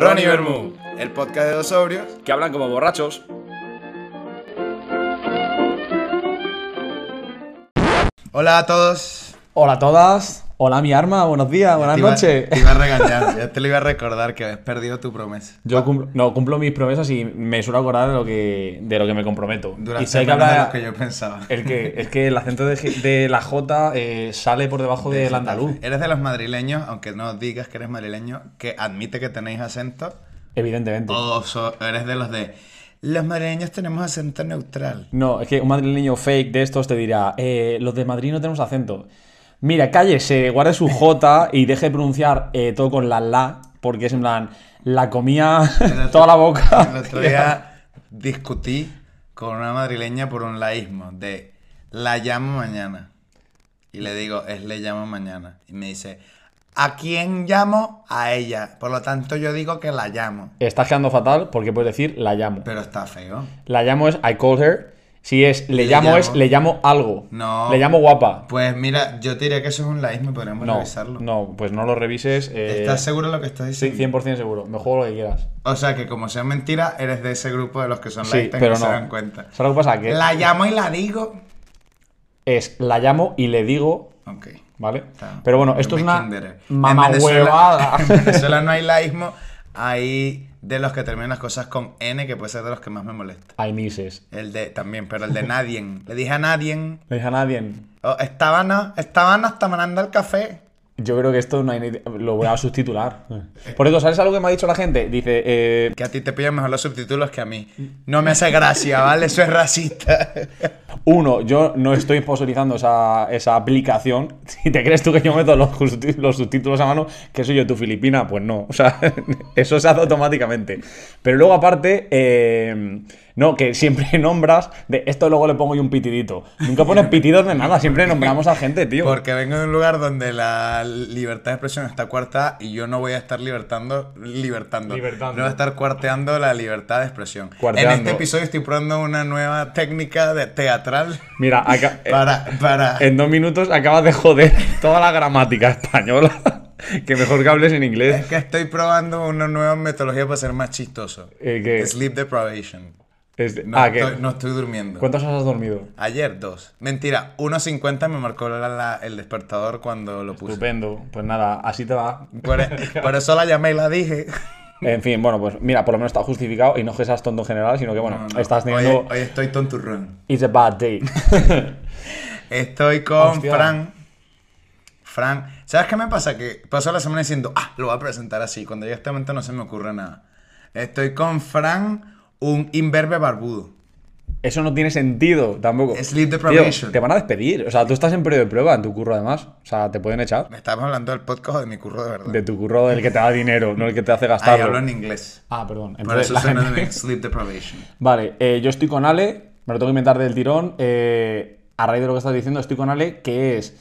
Ronnie Bermú, el podcast de dos sobrios. que hablan como borrachos. Hola a todos. Hola a todas. Hola mi arma, buenos días, buenas Te iba- noches. Te iba a regañar, ya te lo iba a recordar que has perdido tu promesa. Yo cumplo, no, cumplo mis promesas y me suelo acordar de lo que, de lo que me comprometo. Durante y sé que de lo que yo pensaba. el que, es que el acento de la J eh, sale por debajo del andaluz. Eres de los madrileños, aunque no digas que eres madrileño, que admite que tenéis acento. Evidentemente. O so- eres de los de. Los madrileños tenemos acento neutral. No, es que un madrileño fake de estos te dirá, eh, los de Madrid no tenemos acento. Mira, cállese, guarde su J y deje de pronunciar eh, todo con la la, porque es en plan, la comía otro- toda la boca. El otro día discutí con una madrileña por un laísmo de la llamo mañana. Y le digo, es le llamo mañana. Y me dice, ¿a quién llamo? A ella. Por lo tanto, yo digo que la llamo. Estás quedando fatal porque puedes decir la llamo. Pero está feo. La llamo es I call her. Si es le, Le llamo, llamo. es le llamo algo. No. Le llamo guapa. Pues mira, yo te diría que eso es un laísmo, podríamos No, revisarlo. no, pues no lo revises. eh, ¿Estás seguro de lo que estás Sí, diciendo? 100% seguro. Me juego lo que quieras. O sea que como sea mentira, eres de ese grupo de los que son Sí, laístas pero no, no. se dan cuenta. ¿Sabes lo que pasa? Que La llamo y la digo. es la llamo y le digo, Ok. ¿vale? Está. Pero bueno, esto es una better. mamá En Venezuela- huevada. En Venezuela no hay laísmo, hay de los que terminan las cosas con N, que puede ser de los que más me molesta. Hay mises. El de, también, pero el de nadie. Le dije a nadie, No dije a nadie. oh, estaban, estaban hasta manando el café. Yo creo que esto no hay ni- lo voy a subtitular. Por eso, ¿sabes algo que me ha dicho la gente? Dice, eh, Que a ti te pillan mejor los subtítulos que a mí. No me hace gracia, ¿vale? Eso es racista. Uno, yo no estoy sponsorizando esa, esa aplicación. Si te crees tú que yo meto los, los subtítulos a mano, que soy yo tu filipina, pues no. O sea, eso se hace automáticamente. Pero luego, aparte, eh, no, que siempre nombras de esto luego le pongo yo un pitidito. Nunca pones pitidos de nada, siempre nombramos a gente, tío. Porque vengo de un lugar donde la libertad de expresión está cuartada y yo no voy a estar libertando, libertando. Libertando. No voy a estar cuarteando la libertad de expresión. Cuarteando. En este episodio estoy probando una nueva técnica de teatral Mira, acá- para, para... en dos minutos acabas de joder toda la gramática española. que mejor que hables en Es inglés. que estoy probando una nueva metodología para ser más chistoso. Eh, Sleep deprivation. No, ah, que- estoy, no estoy durmiendo. ¿Cuántas horas has dormido? Ayer dos. Mentira, 1.50 me marcó la- la- el despertador cuando lo puse. Estupendo. Pues nada, así te va. Por, e- por eso la llamé y la dije. En fin, bueno, pues mira, por lo menos está justificado y no que seas tonto en general, sino que bueno, No, no. estás Hoy- teniendo. hoy estoy tonturrón. It's a bad day. Estoy con Hostia. Fran. Fran, ¿sabes qué me pasa? Que pasó la semana diciendo, ah, lo voy a presentar así. Cuando llega este momento no se me ocurre nada. Estoy con Fran, un imberbe barbudo. Eso no tiene sentido tampoco. Sleep Tío, deprivation. te van a despedir. O sea, tú estás en periodo de prueba en tu curro además. O sea, te pueden echar. ¿Me estabas hablando del podcast o de mi curro de verdad? De tu curro del que te da dinero, no el que te hace Ay, gastarlo. hablo en inglés. Ah, perdón. Por eso la suena gente- de sleep deprivation. Vale, eh, yo estoy con Ale, me lo tengo que inventar del tirón. eh, a raíz de lo que estás diciendo, estoy con Ale, que es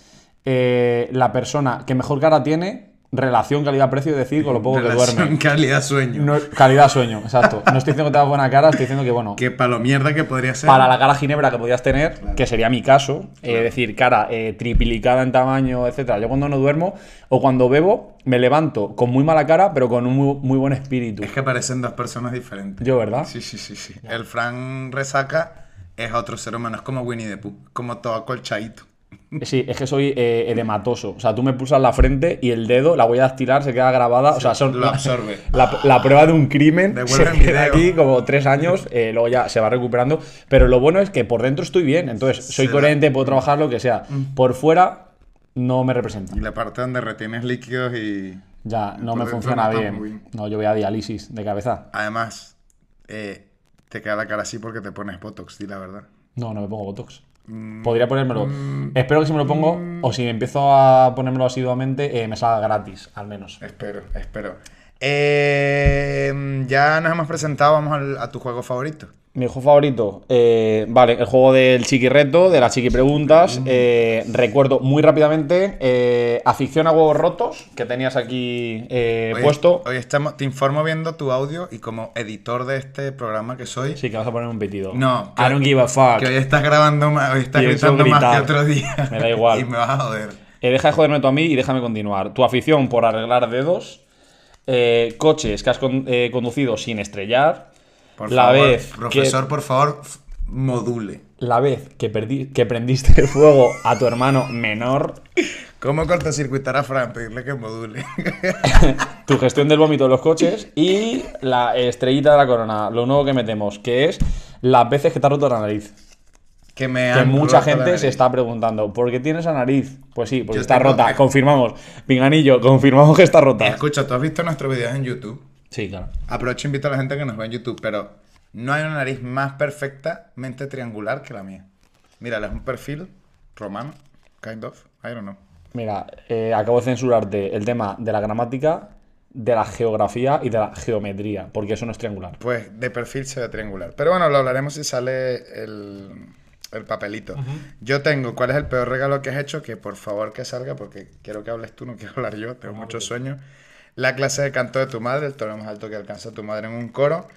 eh, la persona que mejor cara tiene, relación calidad-precio, es decir, con lo poco que duerme. calidad-sueño. No, calidad-sueño, exacto. No estoy diciendo que tengas buena cara, estoy diciendo que, bueno, Que para lo mierda que podría ser. para la cara ginebra que podías tener, que sería mi caso, eh, es decir, cara eh, triplicada en tamaño, etcétera. Yo cuando no duermo o cuando bebo, me levanto con muy mala cara, pero con un muy, muy buen espíritu. Es que parecen dos personas diferentes. Yo, ¿verdad? Sí, sí, sí, sí. El Fran resaca es otro ser humano, es como Winnie the Pooh, como todo acolchadito. Sí, es que soy eh, edematoso. O sea, tú me pulsas la frente y el dedo, la huella dactilar se queda grabada. O sea, son lo absorbe. La, la prueba de un crimen Devuelve se queda video. aquí como tres años, eh, luego ya se va recuperando. Pero lo bueno es que por dentro estoy bien. Entonces, soy coherente, puedo trabajar lo que sea. Por fuera, no me representa. Y la parte donde retienes líquidos y... Ya, no me funciona no bien. No, yo voy a diálisis de cabeza. Además, eh, te queda la cara así porque te pones Botox, di la verdad. No, no me pongo Botox. Mm, Podría ponérmelo. Espero que si me lo pongo, o si empiezo a ponérmelo asiduamente, eh, me salga gratis, al menos. Espero, espero. Eh, ya nos hemos presentado, vamos al- a tu juego favorito. Mi juego favorito, eh, vale, el juego del chiqui reto, de las chiqui preguntas. eh, recuerdo muy rápidamente eh, afición a huevos rotos que tenías aquí Hoy, puesto. Hoy estamos, te informo viendo tu audio y como editor de este programa que soy, Sí, que vas a poner un pitido. No, I don't give a fuck. que hoy estás grabando más, hoy estás gritando más que otro día. Me da igual. y me vas a joder. Deja de joderme tú a mí y déjame continuar. Tu afición por arreglar dedos. Eh, coches que has con- eh, conducido sin estrellar. Por la favor, vez que- profesor, por favor, module. La vez que, perdi- que prendiste fuego a tu hermano menor. ¿Cómo cortocircuitar a Fran? Pedirle que module. Tu gestión del vómito de los coches. Y la estrellita de la corona. Lo nuevo que metemos, que es las veces que te has roto la nariz. Que me Que han mucha gente se está preguntando, ¿por qué tienes la nariz? Pues sí, porque Yo está rota. Confirmamos. Pinganillo, confirmamos que está rota. Escucha, ¿tú has visto nuestros videos en YouTube? Sí, claro. Aprovecho e invito a la gente que nos ve en YouTube, pero no hay una nariz más perfectamente triangular que la mía. Mira, es un perfil romano, kind of, I don't know. Mira, eh, acabo de censurarte el tema de la gramática, de la geografía y de la geometría, porque eso no es triangular. Pues de perfil se ve triangular. Pero bueno, lo hablaremos si sale el, el papelito. Yo tengo, ¿cuál es el peor regalo que has hecho? Que por favor que salga, porque quiero que hables tú, no quiero hablar yo, tengo muchos sueños. La clase de canto de tu madre, el tono más alto que alcanza tu madre en un coro.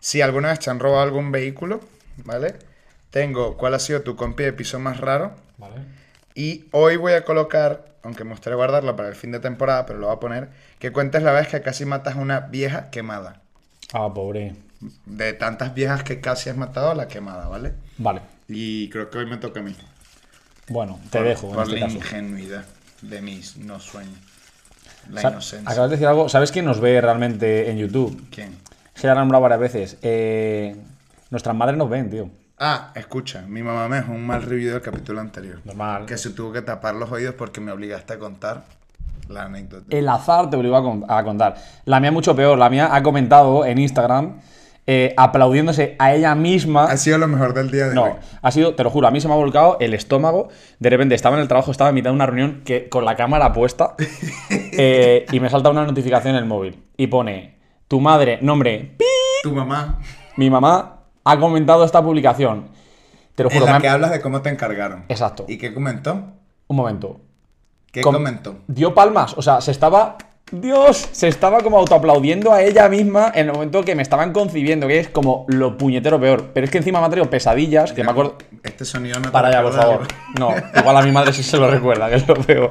Si alguna vez te han robado algún vehículo, ¿vale? Tengo, ¿cuál ha sido tu compi de piso más raro? Vale. Y hoy voy a colocar, aunque me gustaría guardarlo para el fin de temporada, pero lo voy a poner, que cuentes la vez que casi matas a una vieja quemada. Ah, pobre. De tantas viejas que casi has matado, la quemada, ¿vale? Vale. Y creo que hoy me toca a mí. Bueno, te Por- dejo en Por este la caso. ingenuidad de mis no sueños. La Sa- inocencia. Acabas de decir algo. ¿Sabes quién nos ve realmente en YouTube? ¿Quién? Se la han nombrado varias veces. Eh, nuestras madres nos ven, tío. Ah, escucha, mi mamá me dejó un mal review del capítulo anterior. Normal. Que se tuvo que tapar los oídos porque me obligaste a contar la anécdota. El azar te obligó a, con- a contar. La mía mucho peor. La mía ha comentado en Instagram eh, aplaudiéndose a ella misma. Ha sido lo mejor del día de hoy. No, ha sido, te lo juro, a mí se me ha volcado el estómago. De repente estaba en el trabajo, estaba en mitad de una reunión que, con la cámara puesta eh, y me salta una notificación en el móvil y pone tu madre, nombre, pi, Tu mamá. mi mamá ha comentado esta publicación. Te lo En juro, me la que hablas de cómo te encargaron. Exacto. ¿Y qué comentó? un momento. ¿Qué Com- comentó? Dio palmas, o sea, se estaba. Dios, se estaba como autoaplaudiendo a ella misma en el momento que me estaban concibiendo, que es como lo puñetero peor. Pero es que encima me ha traído pesadillas, que me acuerdo. Este sonido no te Para allá, por recuerda favor. No, igual a mi madre sí se lo recuerda, que es lo peor.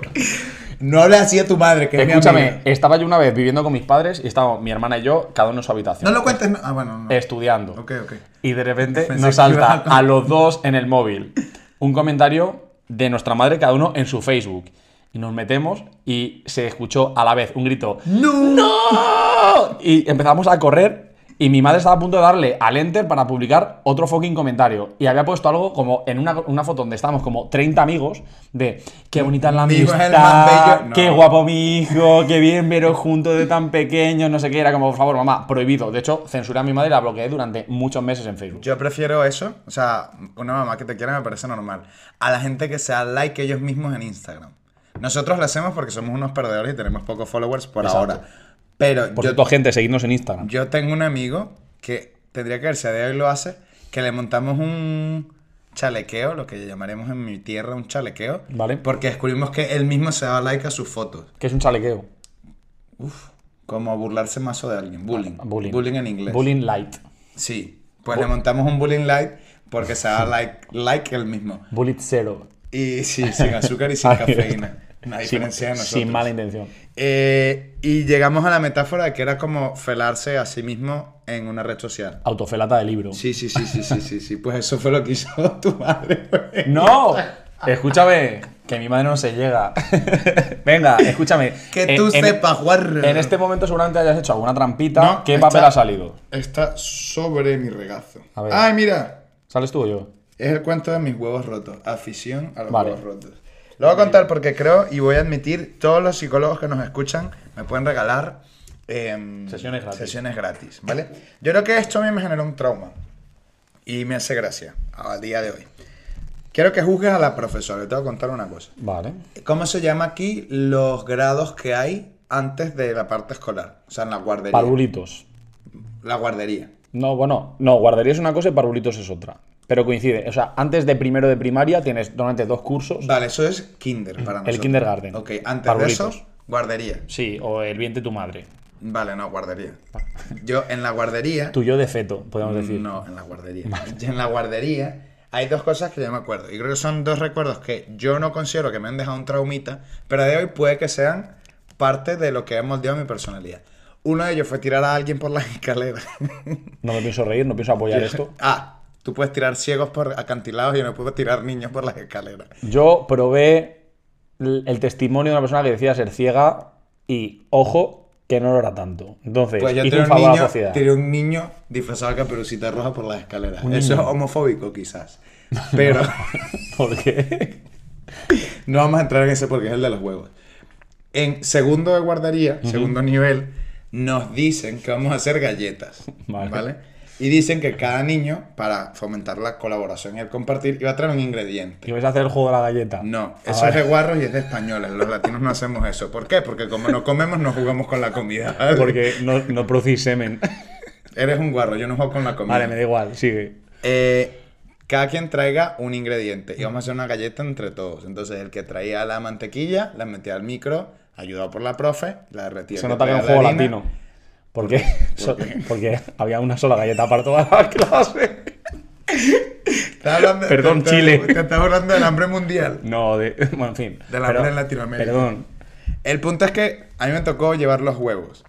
No hables así a tu madre, que Escúchame, estaba yo una vez viviendo con mis padres y estábamos mi hermana y yo, cada uno en su habitación. No lo cuentes. no- Ah, bueno, no. Estudiando. Ok, ok. Y de repente Pensé nos salta a los dos en el móvil un comentario de nuestra madre, cada uno en su Facebook. Y nos metemos y se escuchó a la vez un grito ¡No! ¡No! Y empezamos a correr y mi madre estaba a punto de darle al enter para publicar otro fucking comentario. Y había puesto algo como en una, una foto donde estábamos como 30 amigos de qué bonita es la amistad, más bello". qué guapo mi hijo, qué bien veros juntos de tan pequeños, no sé qué. Era como, por favor, mamá, prohibido. De hecho, censuré a mi madre y la bloqueé durante muchos meses en Facebook. Yo prefiero eso, o sea, una mamá que te quiera me parece normal, a la gente que se da like ellos mismos en Instagram. Nosotros lo hacemos porque somos unos perdedores y tenemos pocos followers por Exacto. ahora. Pero Por yo, cierto, gente, seguidnos en Instagram. yo tengo un amigo que tendría que ver si a día de hoy lo hace, que le montamos un chalequeo, lo que llamaremos en mi tierra un chalequeo, Vale. porque descubrimos que él mismo se da like a sus fotos. Que es un chalequeo. Como burlarse mazo de alguien, bullying. Bullying. en inglés. Bullying light. Sí, pues le montamos un bullying light porque se da like, like él mismo. Bullet zero. Y sí, sin azúcar y sin cafeína. Una Sin, de nosotros. sin mala intención. Eh, y llegamos a la metáfora de que era como felarse a sí mismo en una red social. Autofelata de libro. Sí, sí, sí, sí, sí, sí, sí. Pues eso fue lo que hizo tu madre. güey. ¡No! Escúchame, que mi madre no se llega. Venga, escúchame. Que tú en- sepas, guarro. En este momento seguramente hayas hecho alguna trampita. No, ¿Qué está- papel ha salido? Está sobre mi regazo. A ver. Ay, mira. ¿Sales tú o yo? Es el cuento de mis huevos rotos. Afición a los Vale. huevos rotos. Lo voy a contar porque creo y voy a admitir, todos los psicólogos que nos escuchan me pueden regalar em, Sesiones gratis. sesiones gratis, ¿vale? Yo creo que esto a mí me generó un trauma y me hace gracia al día de hoy. Quiero que juzgues a la profesora. Te voy a contar una cosa. Vale. ¿Cómo se llama aquí los grados que hay antes de la parte escolar? O sea, en la guardería. Parvulitos. La guardería. No, bueno, no, guardería es una cosa y parvulitos es otra. Pero coincide. O sea, antes de primero de primaria tienes normalmente dos cursos. Vale, eso es kinder para nosotros. kindergarten. Ok, antes de eso, guardería. Sí, o el vientre de tu madre. Vale, no, guardería. Yo en la guardería. Tuyo de feto, podemos decir. No, en la guardería. Yo en la guardería hay dos cosas que yo me acuerdo. Y creo que son dos recuerdos que yo no considero que me han dejado un traumita, pero de hoy puede que sean parte de lo que ha moldeado mi personalidad. Uno de ellos fue tirar a alguien por las escaleras. No me pienso reír, no pienso apoyar esto. ah, tú puedes tirar ciegos por acantilados y yo no puedo tirar niños por las escaleras. Yo probé el testimonio de una persona que decía ser ciega y, ojo, que no lo era tanto. Entonces, Pues yo hice tiré un a la niño, sociedad. tiré un niño disfrazado de caperucita roja por las escaleras. Eso es homofóbico, quizás. Pero ¿Por qué? no vamos a entrar en ese porque es el de los huevos. En segundo de guardería, segundo nivel, nos dicen que vamos a hacer galletas. Vale. Vale. Y dicen que cada niño, para fomentar la colaboración y el compartir, iba a traer un ingrediente. ¿Y vais a hacer el juego de la galleta? No, Ah, eso vale. es de guarros y es de españoles. Los latinos no hacemos eso. ¿Por qué? Porque como no comemos, no jugamos con la comida. ¿vale? Porque no, no producís semen. Eres un guarro, yo no juego con la comida. Vale, me da igual, sigue. Eh, cada quien traiga un ingrediente y vamos a hacer una galleta entre todos. Entonces, el que traía la mantequilla, la metía al micro, ayudado por la profe, la derretía. Se nota que es un juego harina. latino. ¿Por qué? So- Porque había una sola galleta para toda la clase. Hablando- Perdón, te- te- Chile. Te estás hablando del hambre mundial. No, de. Bueno, en fin. De la hambre en Latinoamérica. Perdón. El punto es que a mí me tocó llevar los huevos.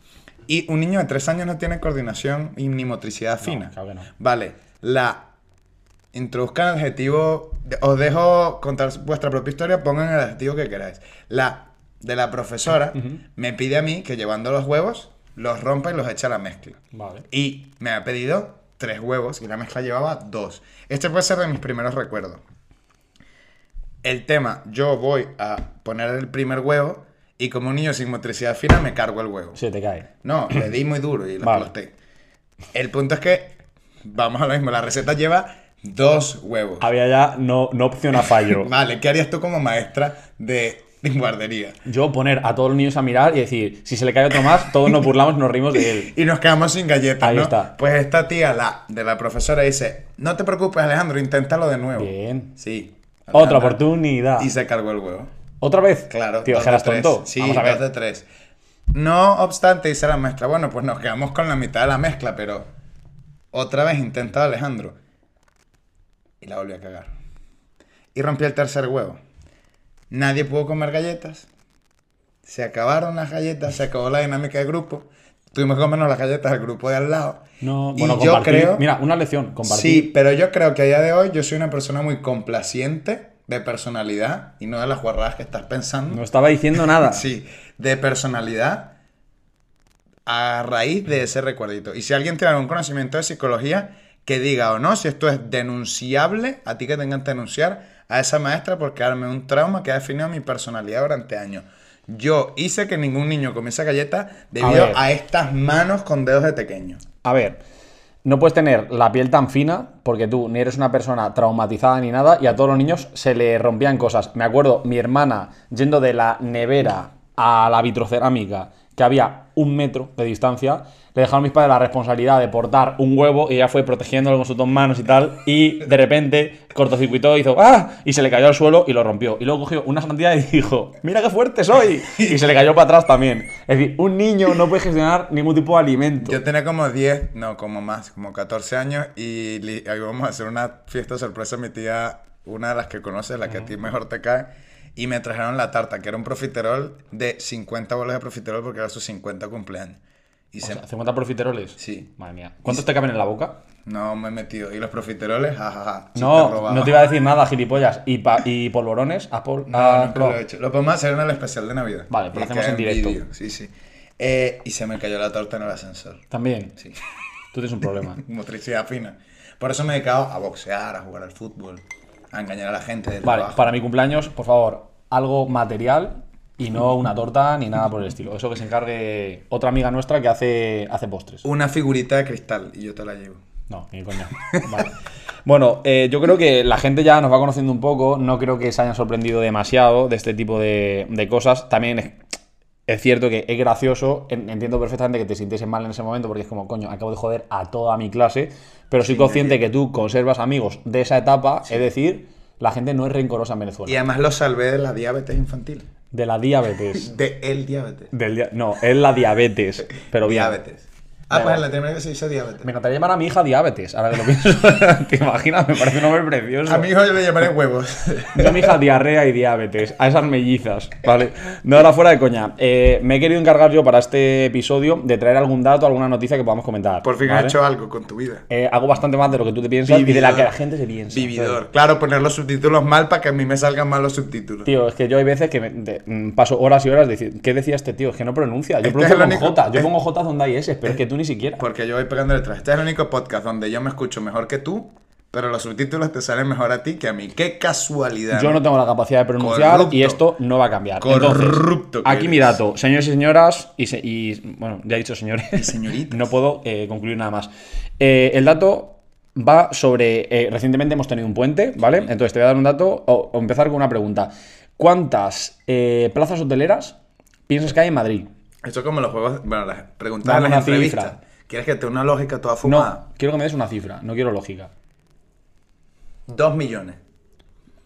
Y un niño de tres años no tiene coordinación y ni motricidad fina. claro que no. Vale, la. Introduzcan el adjetivo. Os dejo contar vuestra propia historia, pongan el adjetivo que queráis. La de la profesora me pide a mí que llevando los huevos, los rompa y los eche a la mezcla. Vale. Y me ha pedido tres huevos y la mezcla llevaba dos. Este puede ser de mis primeros recuerdos. El tema, yo voy a poner el primer huevo y como un niño sin motricidad fina me cargo el huevo. Se te cae. No, le di muy duro y lo Vale. aplasté. El punto es que, vamos a lo mismo, la receta lleva dos huevos. Había ya no, no opción a fallo. Vale, ¿qué harías tú como maestra de guardería? Yo poner a todos los niños a mirar y decir, si se le cae otro más, todos nos burlamos nos rimos de él. Y nos quedamos sin galletas, Ahí ¿no? está. Pues esta tía, la de la profesora, dice, no te preocupes, Alejandro, inténtalo de nuevo. Bien. Sí. Otra oportunidad. Y se cargó el huevo. ¿Otra vez? Claro. Tío, dos eras de tres. tonto. Sí, Vamos a ver. dos de tres. No obstante, dice la maestra, bueno, pues nos quedamos con la mitad de la mezcla, pero otra vez intenta Alejandro. Y la volvió a cagar. Y rompió el tercer huevo. Nadie pudo comer galletas. Se acabaron las galletas, se acabó la dinámica de grupo. Tuvimos que comernos las galletas del grupo de al lado. No, y bueno, yo creo... Mira, una lección, compartir. Sí, pero yo creo que a día de hoy yo soy una persona muy complaciente de personalidad y no de las guarradas que estás pensando. No estaba diciendo nada. Sí, de personalidad a raíz de ese recuerdito. Y si alguien tiene algún conocimiento de psicología, que diga o no si esto es denunciable, a ti que tengan que denunciar a esa maestra por crearme un trauma que ha definido mi personalidad durante años. Yo hice que ningún niño comiese galleta debido ver. a, estas manos con dedos de pequeño. A ver, no puedes tener la piel tan fina porque tú ni eres una persona traumatizada ni nada y a todos los niños se le rompían cosas. Me acuerdo mi hermana yendo de la nevera a la vitrocerámica que había un metro de distancia, le dejaron a mis padres la responsabilidad de portar un huevo y ella fue protegiéndolo con sus dos manos y tal y de repente cortocircuitó hizo ¡ah! y se le cayó al suelo y lo rompió. Y luego cogió una sandía y dijo ¡mira qué fuerte soy! Y se le cayó para atrás también. Es decir, un niño no puede gestionar ningún tipo de alimento. Yo tenía como 10, no, como más, como 14 años y li- íbamos a hacer una fiesta sorpresa a mi tía, una de las que conoces, la que a ti mejor te cae, y me trajeron la tarta, que era un profiterol de 50 bolas de profiterol porque era su 50 cumpleaños. Y O se... sea, 50 profiteroles. Sí. Madre mía. ¿Cuántos te caben en la boca? No me he metido. Y los profiteroles, jajaja. no, no te iba a decir nada, gilipollas. ¿Y, pa- y polvorones? ¿Has pol- No, has nunca lo he hecho. Lo podemos hacer en el especial de Navidad. Vale, pues lo hacemos en directo. vídeo, Sí, sí. Eh, y se me cayó la torta en el ascensor. También. Sí. Tú tienes un problema. Motricidad fina. Por eso me he dedicado a boxear, a jugar al fútbol, a engañar a la gente del Vale, trabajo. para mi cumpleaños, por favor, algo material y no una torta ni nada por el estilo. Eso que se encargue otra amiga nuestra que hace, hace postres. Una figurita de cristal y yo te la llevo. No, ni coña. Vale. Bueno, eh, yo creo que la gente ya nos va conociendo un poco. No creo que se hayan sorprendido demasiado de este tipo de, de cosas. También es, es cierto que es gracioso. en- Entiendo perfectamente que te sintiese mal en ese momento porque es como, coño, acabo de joder a toda mi clase. Pero soy consciente que tú conservas amigos de esa etapa. Es decir, la gente no es rencorosa en Venezuela. Y además lo salvé de la diabetes infantil. De la diabetes. De el diabetes. Del dia- no, es la diabetes. Pero bien. Diabetes. Ah, pues en Latinoamérica se dice diabetes. Me encantaría llamar a mi hija diabetes, ahora que lo pienso. ¿Te imaginas? Me parece un nombre precioso. A mi hijo yo le llamaré huevos. Yo a mi hija diarrea y diabetes, a esas mellizas, ¿vale? No, ahora fuera de coña. Eh, me he querido encargar yo para este episodio de traer algún dato, alguna noticia que podamos comentar. Por fin ¿vale? has hecho algo con tu vida. Eh, hago bastante más de lo que tú te piensas y de la que la gente se piensa. Vividor. Claro, poner los subtítulos mal para que a mí me salgan mal los subtítulos. Tío, es que yo hay veces que me- de- mm, paso horas y horas de decir, ¿qué decía este tío? Es que no pronuncia. Yo Este pronuncio con J. Yo pongo J donde hay S, pero es que tú ni siquiera. Porque yo voy pegando detrás. Este es el único podcast donde yo me escucho mejor que tú, pero los subtítulos te salen mejor a ti que a mí. ¡Qué casualidad! Yo no tengo la capacidad de pronunciar Corrupto. y esto no va a cambiar. Corrupto Entonces, aquí mi dato, señores y señoras, y, se- y, bueno, ya he dicho señores, señoritas. no puedo eh, concluir nada más. Eh, el dato va sobre, eh, recientemente hemos tenido un puente, ¿vale? Entonces te voy a dar un dato o, o empezar con una pregunta. ¿Cuántas eh, plazas hoteleras piensas que hay en Madrid? Esto es como los juegos. Bueno, las preguntas Dame las una entrevistas. cifra. ¿Quieres que te una lógica toda fumada? No, quiero que me des una cifra, no quiero lógica. Dos millones.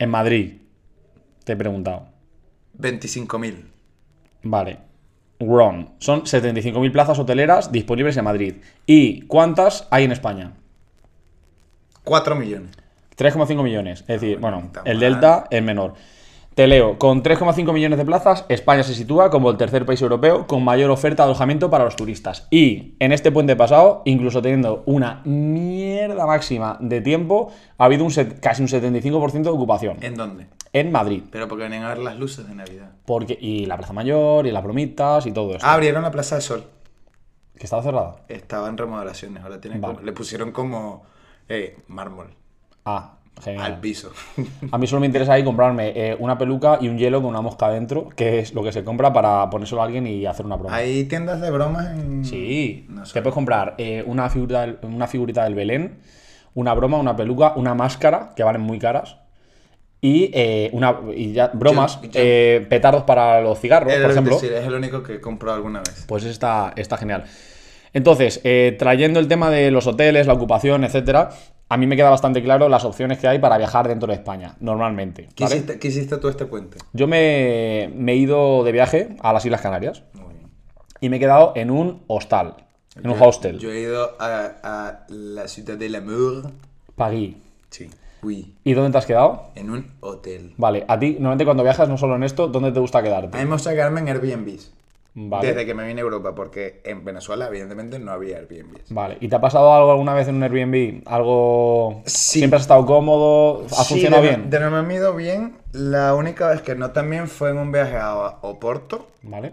En Madrid, te he preguntado. 25 mil. Vale. Wrong. Son 75.000 plazas hoteleras disponibles en Madrid. ¿Y cuántas hay en España? 4 millones. 3,5 millones. Es decir, bueno, el mal. delta es menor. Te leo, con 3,5 millones de plazas, España se sitúa como el tercer país europeo con mayor oferta de alojamiento para los turistas. Y en este puente pasado, incluso teniendo una mierda máxima de tiempo, ha habido un set- casi un 75% de ocupación ¿En dónde? en Madrid. Pero porque venían a ver las luces de Navidad. Porque, y la Plaza Mayor, y las bromitas, y todo esto. Ah, abrieron la Plaza de Sol. Que estaba cerrada. Estaba en remodelaciones. Ahora tienen Vale. como- le pusieron como eh, mármol Ah, genial. al piso. A mí solo me interesa ahí comprarme eh, una peluca y un hielo con una mosca dentro, que es lo que se compra para ponérselo a alguien y hacer una broma. Hay tiendas de bromas en. Sí, No sé. te puedes comprar eh, una, figura del- una figurita del Belén, una broma, una peluca, una máscara, que valen muy caras, y, eh, una, y ya, bromas, Yo- yo- petardos para los cigarros, por ejemplo. decir, es el único que he comprado alguna vez. Pues está, está genial. Entonces, trayendo el tema de los hoteles, la ocupación, etcétera, a mí me queda bastante claro las opciones que hay para viajar dentro de España, normalmente. ¿Qué, hiciste, qué hiciste tú este puente? Yo me, me he ido de viaje a las Islas Canarias Muy bien. y me he quedado en un hostal, en un Yo- hostel. Yo he ido a, a la ciudad de l'amour. Pagui. Sí. ¿Y dónde te has quedado? En un hotel. Vale, a ti, normalmente cuando viajas, no solo en esto, ¿dónde te gusta A quedarte? mí me gusta quedarme en Airbnbs. Vale. Desde que me vine a Europa, porque en Venezuela, evidentemente, no había Airbnbs. Vale, ¿y te ha pasado algo alguna vez en un Airbnb? ¿Algo... Sí. ¿Siempre has estado cómodo? ¿Ha Sí, funcionado de, bien? De no me he ido bien. La única vez que no también fue en un viaje a Oporto. Vale.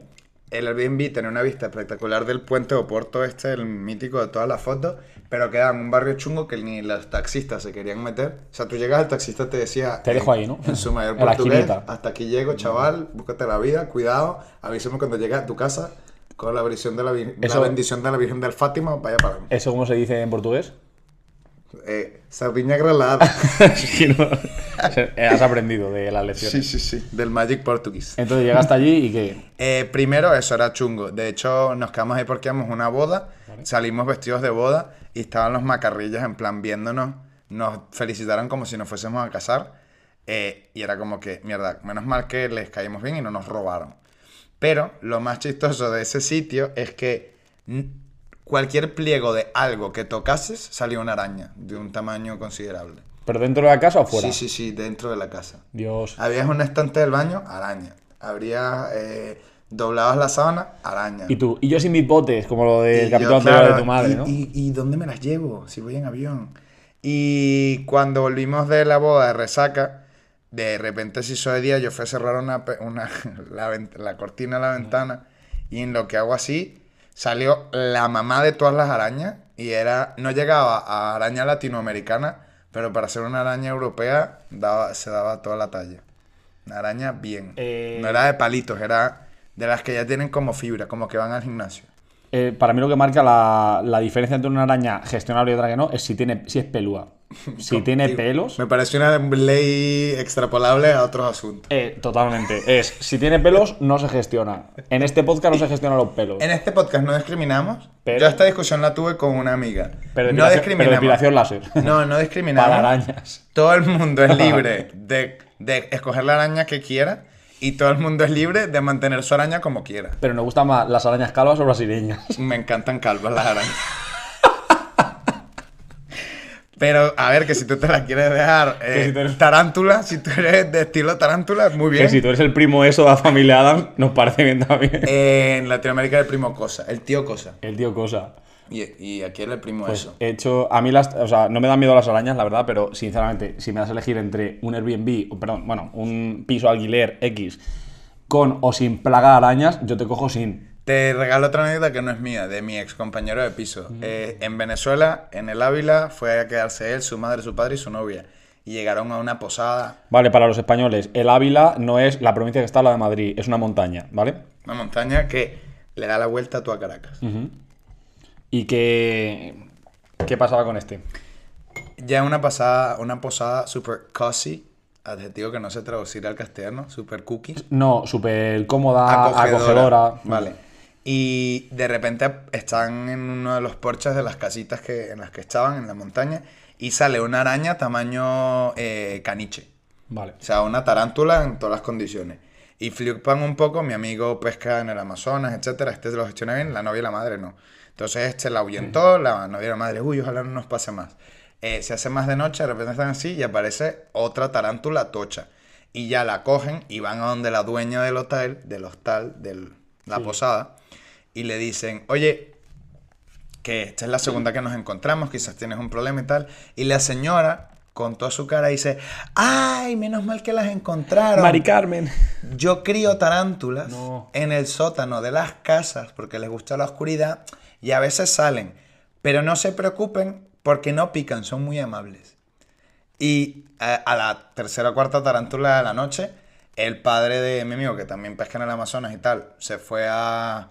El Airbnb tenía una vista espectacular del puente de Oporto, este, el mítico de todas las fotos, pero quedaba en un barrio chungo que ni los taxistas se querían meter. O sea, tú llegas, el taxista te decía... Te dejo ahí, ¿no? En su mayor portugués, hasta aquí llego, chaval, búscate la vida, cuidado, avísame cuando llegas a tu casa con la bendición de la, vir- la Eso- bendición de la Virgen del Fátima, vaya para adelante. ¿Eso cómo se dice en portugués? Eh, sardiña grelada. Sí, ¿no? Se- Has aprendido de las lecciones. sí, sí, sí, del Magic Portuguese. Entonces llegaste allí y ¿qué? Eh, primero, eso era chungo. De hecho, nos quedamos ahí porque íbamos una boda. Salimos vestidos de boda y estaban los macarrillas en plan viéndonos. Nos felicitaron como si nos fuésemos a casar. eh, y era como que, mierda, menos mal que les caímos bien y no nos robaron. Pero lo más chistoso de ese sitio es que cualquier pliego de algo que tocases salía una araña de un tamaño considerable. ¿Pero dentro de la casa o fuera? Sí, sí, sí, dentro de la casa. Dios. Habías un estante del baño, araña. Habría eh, la sábana, araña. Y tú, y yo sin mis botes, como lo del capítulo anterior claro, de tu madre, y, ¿no? Y, y dónde me las llevo? Si voy en avión. Y cuando volvimos de la boda de resaca, de repente se hizo de día, yo fui a cerrar una, una, la, la cortina de la ventana y en lo que hago así, salió la mamá de todas las arañas y era, no llegaba a araña latinoamericana, pero para ser una araña europea daba, se daba toda la talla. Una araña bien. Eh, No era de palitos, era de las que ya tienen como fibra, como que van al gimnasio. Eh, para mí lo que marca la, la diferencia entre una araña gestionable y otra que no es si, tiene, si es pelúa. Si tiene pelos... Me parece una ley extrapolable a otros asuntos. eh, totalmente. Es, si tiene pelos, no se gestiona. En este podcast no se gestionan los pelos. En este podcast no discriminamos. Pero- Yo esta discusión la tuve con una amiga. Pero no depilación, pero depilación láser. No, no discriminamos. Para arañas. Todo el mundo es libre de, de escoger la araña que quiera. y todo el mundo es libre de mantener su araña como quiera. Pero nos gustan más las arañas calvas o brasileñas. Me encantan calvas las arañas. Pero, a ver, que si tú te la quieres dejar eh, si tú eres- tarántula, si tú eres de estilo tarántula, muy bien. Que si tú eres el primo eso de la familia Adam, nos parece bien también. Eh, en Latinoamérica el primo Cosa, el tío Cosa. El tío cosa. Y, y aquí era el primo Pues eso. he hecho, a mí las, o sea, no me dan miedo las arañas, la verdad, pero sinceramente, si me das a elegir entre un Airbnb, perdón, bueno, un piso alquiler X con o sin plaga de arañas, yo te cojo sin. Te regalo otra anécdota que no es mía, de mi ex compañero de piso. Eh, en Venezuela, en el Ávila, fue a quedarse él, su madre, su padre y su novia. Y llegaron a una posada, Vale, para los españoles, el Ávila no es la provincia que está al lado de Madrid, es una montaña, ¿vale? una montaña que le da la vuelta a toda Caracas. ¿Y qué, qué pasaba con este? Ya una pasada, una posada super cozy, adjetivo que no sé traducir al castellano, super cookie. No, súper cómoda, acogedora. Vale. Y de repente están en uno de los porches de las casitas que, en las que estaban, en la montaña, y sale una araña tamaño eh, caniche. Vale. O sea, una tarántula en todas las condiciones. Y flipan un poco, mi amigo pesca en el Amazonas, etcétera, este lo gestiona bien, la novia y la madre no. Entonces este la ahuyentó, la novia y la madre, uy, ojalá no nos pase más. Eh, se hace más de noche, de repente están así y aparece otra tarántula tocha. Y ya la cogen y van a donde la dueña del hotel, del hostal, de la posada, y le dicen, oye, que esta es la segunda que nos encontramos, quizás tienes un problema y tal. Y la señora, con toda su cara, dice, ay, menos mal que las encontraron. Mari Carmen. Yo crío tarántulas No. en el sótano de las casas porque les gusta la oscuridad y a veces salen. Pero no se preocupen porque no pican, son muy amables. Y a, a la tercera o cuarta tarántula de la noche, el padre de mi amigo, que también pesca en el Amazonas y tal, se fue a,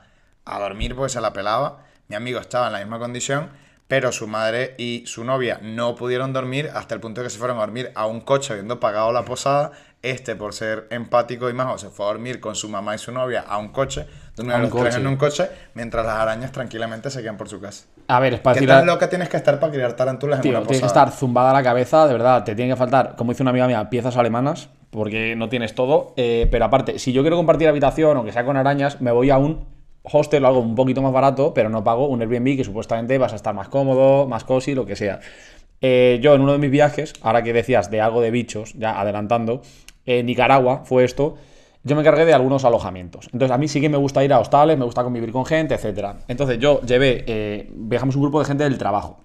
a dormir porque se la pelaba. Mi amigo estaba en la misma condición, pero su madre y su novia no pudieron dormir hasta el punto de que se fueron a dormir a un coche habiendo pagado la posada. Este, por ser empático y majo, se fue a dormir con su mamá y su novia a un coche, durmieron A los tres en un coche, mientras las arañas tranquilamente se quedan por su casa. A ver, es para ¿Qué decir... tan loca tienes que estar para criar tarántulas en una tienes que posada? estar zumbada la cabeza, de verdad. Te tiene que faltar, como dice una amiga mía, piezas alemanas, porque no tienes todo. eh, pero aparte, si yo quiero compartir habitación, aunque sea con arañas, me voy a un hostel o algo un poquito más barato, pero no pago un Airbnb que supuestamente vas a estar más cómodo, más cozy, lo que sea. Eh, yo en uno de mis viajes, ahora que decías de algo de bichos, ya adelantando, en Nicaragua fue esto. Yo me encargué de algunos alojamientos. Entonces, a mí sí que me gusta ir a hostales, me gusta convivir con gente, etcétera. Entonces, yo llevé, eh, viajamos un grupo de gente del trabajo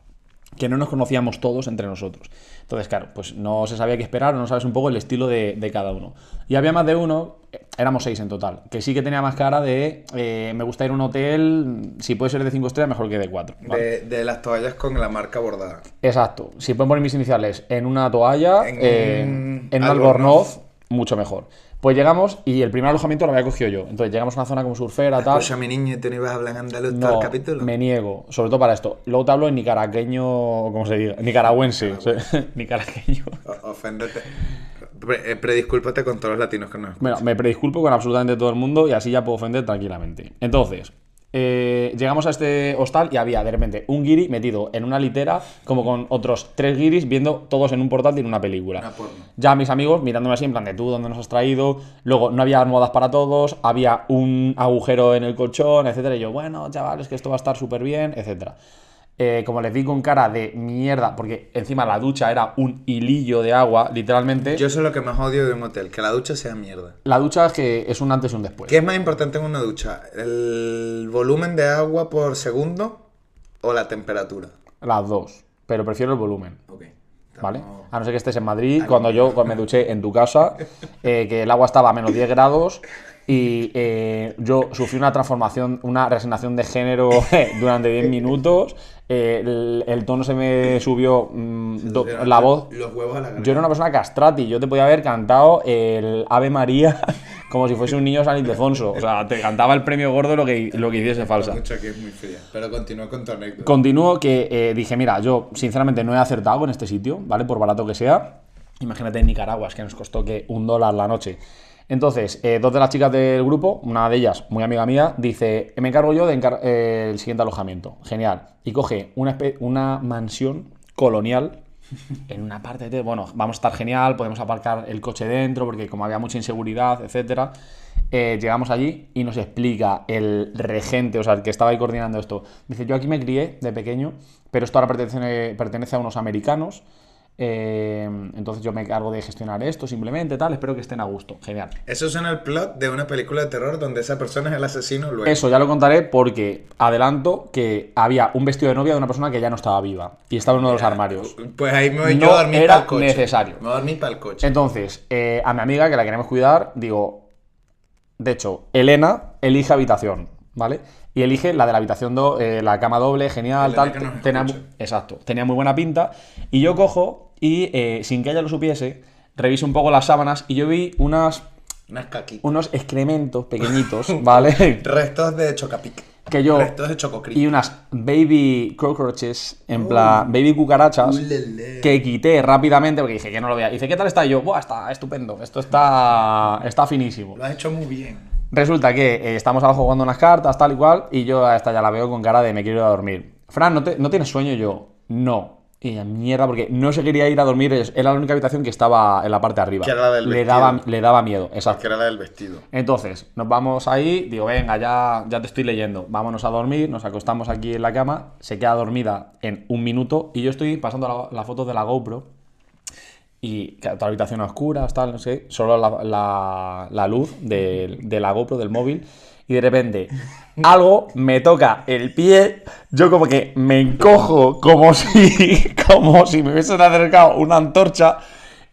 que no nos conocíamos todos entre nosotros. Entonces, claro, pues no se sabía qué esperar, no sabes un poco el estilo de, cada uno. Y había más de uno, éramos seis en total, que sí que tenía más cara de eh, me gusta ir a un hotel, si puede ser de cinco estrellas, mejor que de cuatro. ¿vale? De, de las toallas con la marca bordada. Exacto. Si pueden poner mis iniciales en una toalla, En eh, un en un albornoz. mucho mejor. Pues llegamos y el primer alojamiento lo había cogido yo. Entonces llegamos a una zona como surfera, tal. Escucha, mi niño, ¿tú no ibas a hablar todo el capítulo? me niego, sobre todo para esto. Luego te hablo en nicaragüeño, ¿cómo se diga? Nicaragüense. Nicaragüeño. O- Oféndete. Pre- eh, prediscúlpate con todos los latinos que nos escuchan. Bueno, me predisculpo con absolutamente todo el mundo y así ya puedo ofender tranquilamente. Entonces, eh, llegamos a este hostal y había de repente un guiri metido en una litera, como con otros tres guiris viendo todos en un portátil en una película. Una. Ya mis amigos mirándome así en plan de tú, ¿dónde nos has traído? Luego no había almohadas para todos, había un agujero en el colchón, etcétera. Y yo, bueno, chavales, que esto va a estar súper bien, etcétera. Eh, como les di con cara de mierda, porque encima la ducha era un hilillo de agua, literalmente. Yo eso es lo que más odio de un hotel, que la ducha sea mierda. La ducha es que es un antes y un después. ¿Qué es más importante en una ducha? ¿El volumen de agua por segundo o la temperatura? Las dos, pero prefiero el volumen. Ok. ¿Vale? A no ser que estés en Madrid, cuando yo me duché en tu casa, eh, que el agua estaba a menos 10 grados y eh, yo sufrí una transformación, una resignación de género durante 10 minutos, eh, el, el tono se me subió, mm, do- la voz... Los huevos a la Yo era una persona castrati, yo te podía haber cantado el Ave María como si fuese un niño San Ildefonso. O sea, te cantaba el premio gordo lo que, lo que hiciese falsa. que es muy fría. Pero continúa con tu anécdota. Continúo que eh, dije, mira, yo sinceramente no he acertado en este sitio, ¿vale? Por barato que sea. Imagínate en Nicaragua, es que nos costó que un dólar la noche. Entonces, eh, dos de las chicas del grupo, una de ellas, muy amiga mía, dice, me encargo yo del siguiente alojamiento. Genial. Y coge una, mansión colonial en una parte de, bueno, vamos a estar genial, podemos aparcar el coche dentro, porque como había mucha inseguridad, etcétera, eh, llegamos allí y nos explica el regente, o sea, el que estaba ahí coordinando esto. Dice, yo aquí me crié de pequeño, pero esto ahora pertenece, pertenece a unos americanos. Eh, entonces yo me encargo de gestionar esto simplemente, tal, espero que estén a gusto. Genial. Eso es en el plot de una película de terror donde esa persona es el asesino luego. Eso ya lo contaré porque adelanto que había un vestido de novia de una persona que ya no estaba viva y estaba en uno de los armarios. Pues ahí me voy No yo a dormir era para el coche. necesario. Me voy a dormir para el coche. Entonces, eh, a mi amiga, que la queremos cuidar, digo, de hecho, Elena elige habitación, ¿vale? Y elige la de la habitación, do- eh, la cama doble, genial, tal. tenía, exacto, tenía muy buena pinta. Y yo cojo y, eh, sin que ella lo supiese, reviso un poco las sábanas y yo vi unas, Unas caquitas. unos excrementos pequeñitos, ¿vale? Restos de chocapic. que yo... Restos de chococri. Y unas baby cockroaches, en plan, baby cucarachas, Ulele. que quité rápidamente porque dije que no lo veía. Y dice, ¿qué tal está? Y yo, Buah, está estupendo, esto está, está finísimo. Lo has hecho muy bien. Resulta que eh, estamos abajo jugando unas cartas, tal y cual, y yo a esta ya la veo con cara de me quiero ir a dormir. Fran, ¿no, te- ¿no tienes sueño? Y yo, no. Y ella, mierda, porque no se quería ir a dormir, era la única habitación que estaba en la parte de arriba. Que era la del le, vestido. daba, le daba miedo, exacto. Que era la del vestido. Entonces, nos vamos ahí, digo, venga, ya, ya te estoy leyendo, vámonos a dormir, nos acostamos aquí en la cama, se queda dormida en un minuto y yo estoy pasando la, la foto de la GoPro y claro, toda la habitación a oscuras, tal, no sé, solo la, la- la luz de, de la GoPro del móvil y de repente algo me toca el pie, yo como que me encojo como si, como si me hubiesen acercado una antorcha.